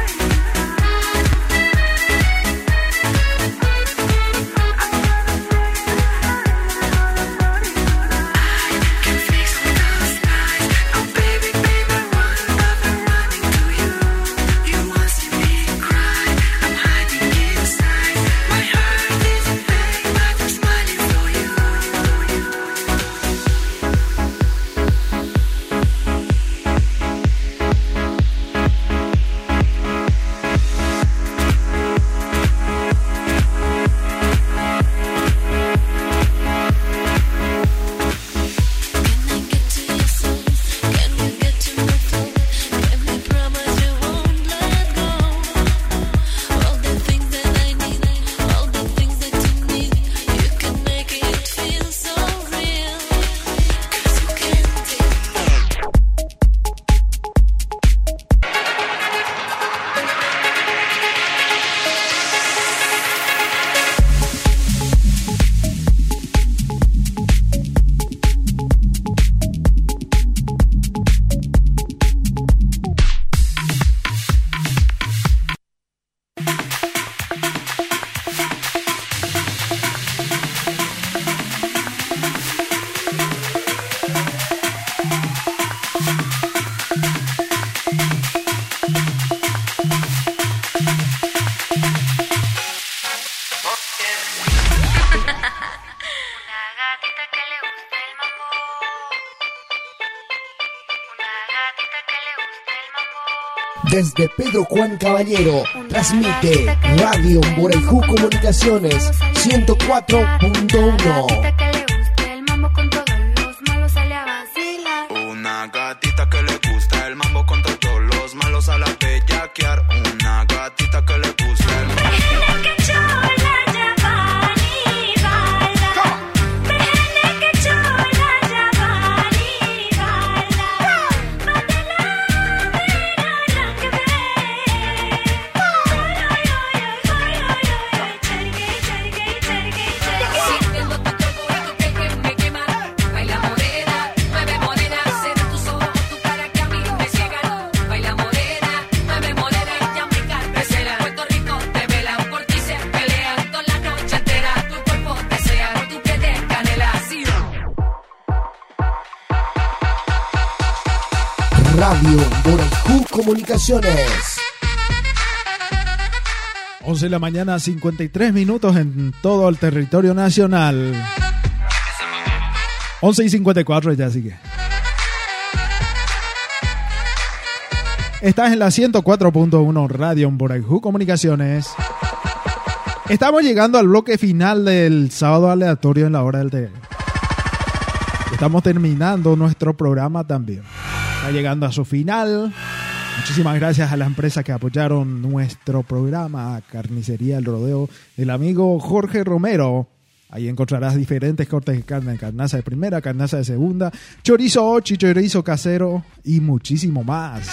Desde Pedro Juan Caballero, transmite Radio Moraijú Comunicaciones 104.1. Comunicaciones. 11 de la mañana, 53 minutos en todo el territorio nacional. 11 y 54 ya sigue. Estás en la 104.1 Radio Boraijú Comunicaciones. Estamos llegando al bloque final del sábado aleatorio en la hora del té. Estamos terminando nuestro programa también. Está llegando a su final. Muchísimas gracias a las empresas que apoyaron nuestro programa Carnicería El Rodeo del amigo Jorge Romero. Ahí encontrarás diferentes cortes de carne, carnaza de primera, carnaza de segunda, chorizo, chorizo casero y muchísimo más.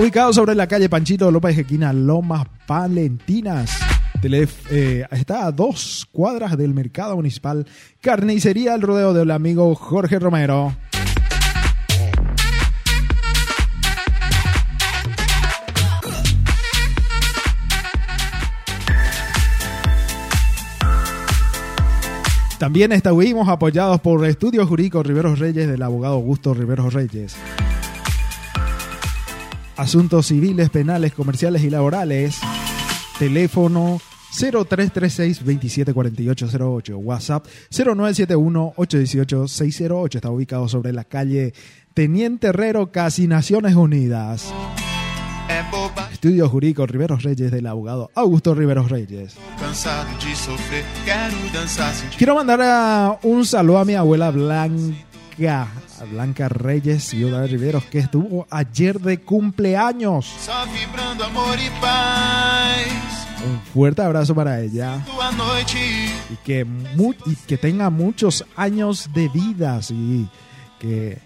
Ubicado sobre la calle Panchito López Jequina, Lomas Palentinas. Telef- eh, está a dos cuadras del mercado municipal. Carnicería El Rodeo del amigo Jorge Romero. También estuvimos apoyados por Estudios Jurídicos Riveros Reyes del abogado Augusto Riveros Reyes. Asuntos civiles, penales, comerciales y laborales. Teléfono 0336-274808. WhatsApp 0971-818-608. Está ubicado sobre la calle Teniente Herrero, casi Naciones Unidas. Estudios Jurídicos Riveros Reyes del abogado Augusto Riveros Reyes. Quiero mandar a- un saludo a mi abuela Blanca, a Blanca Reyes, viuda de Riveros, que estuvo ayer de cumpleaños. Un fuerte abrazo para ella y que, mu- y que tenga muchos años de vida y que,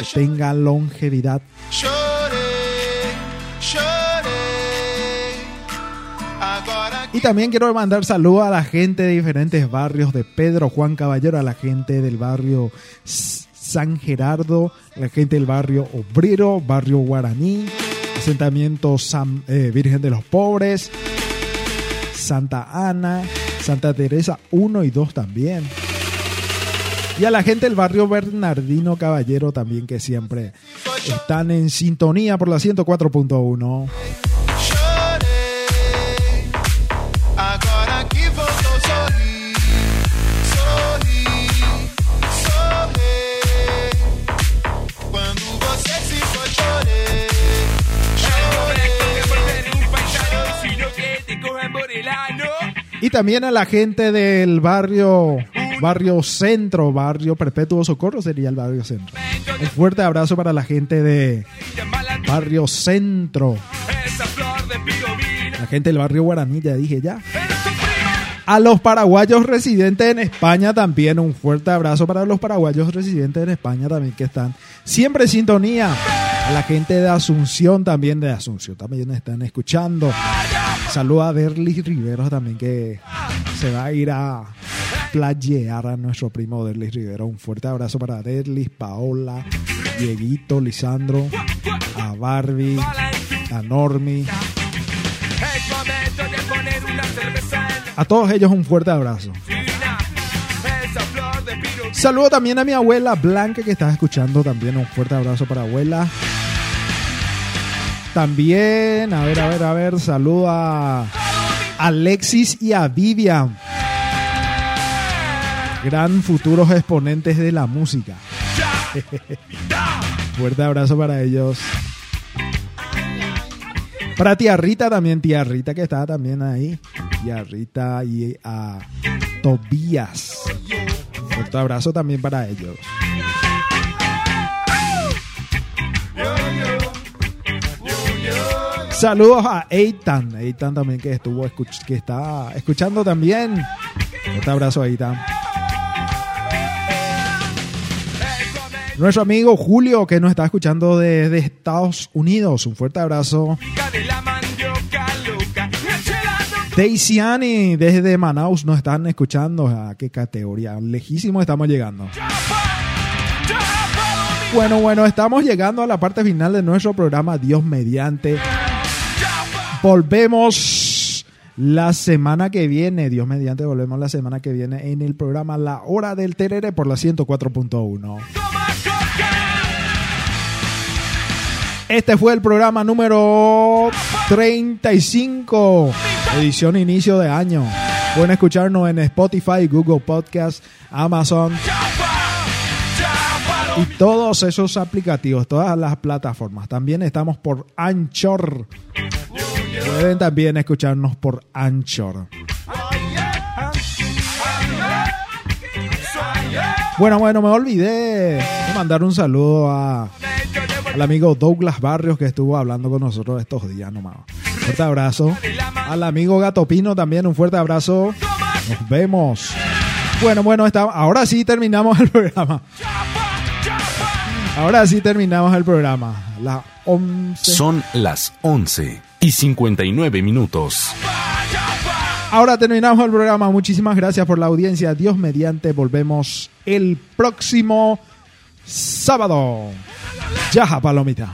que tenga longevidad. Y también quiero mandar saludos a la gente de diferentes barrios de Pedro Juan Caballero, a la gente del barrio San Gerardo, la gente del barrio Obrero, barrio Guaraní, asentamiento San, eh, Virgen de los Pobres, Santa Ana, Santa Teresa 1 y 2 también. Y a la gente del barrio Bernardino Caballero también que siempre están en sintonía por la 104.1. Y también a la gente del barrio, barrio centro, barrio Perpetuo Socorro sería el barrio centro. Un fuerte abrazo para la gente de barrio centro. La gente del barrio Guaraní, ya dije ya. A los paraguayos residentes en España también un fuerte abrazo para los paraguayos residentes en España también que están siempre en sintonía. A la gente de Asunción también de Asunción también están escuchando. Saluda a Derlis Riveros también que se va a ir a playear a nuestro primo Derlis Rivero. Un fuerte abrazo para Derlis, Paola, Dieguito, Lisandro, a Barbie, a Normi. A todos ellos un fuerte abrazo. Saludo también a mi abuela Blanca que está escuchando también. Un fuerte abrazo para abuela. También, a ver, a ver, a ver, saludo a Alexis y a Vivian. Gran futuros exponentes de la música. <laughs> Fuerte abrazo para ellos. Para tía Rita también, tía Rita que está también ahí. Tía Rita y a Tobías. Fuerte abrazo también para ellos. Saludos a Eitan, Eitan también que estuvo escuch- que está escuchando también. Un abrazo a Eitan. Nuestro amigo Julio que nos está escuchando desde Estados Unidos. Un fuerte abrazo. Daisy desde Manaus nos están escuchando. ¿A qué categoría? Lejísimo estamos llegando. Bueno, bueno, estamos llegando a la parte final de nuestro programa Dios mediante. Volvemos la semana que viene, Dios mediante, volvemos la semana que viene en el programa La Hora del Terere por la 104.1. Este fue el programa número 35, edición inicio de año. Pueden escucharnos en Spotify, Google Podcast, Amazon y todos esos aplicativos, todas las plataformas. También estamos por Anchor. Pueden también escucharnos por Anchor. Bueno, bueno, me olvidé de mandar un saludo al amigo Douglas Barrios que estuvo hablando con nosotros estos días nomás. Fuerte abrazo. Al amigo Gato Pino también un fuerte abrazo. Nos vemos. Bueno, bueno, está, ahora sí terminamos el programa. Ahora sí terminamos el programa. La 11. Son las 11 y 59 minutos. Ahora terminamos el programa. Muchísimas gracias por la audiencia. Dios mediante, volvemos el próximo sábado. Yaja, palomita.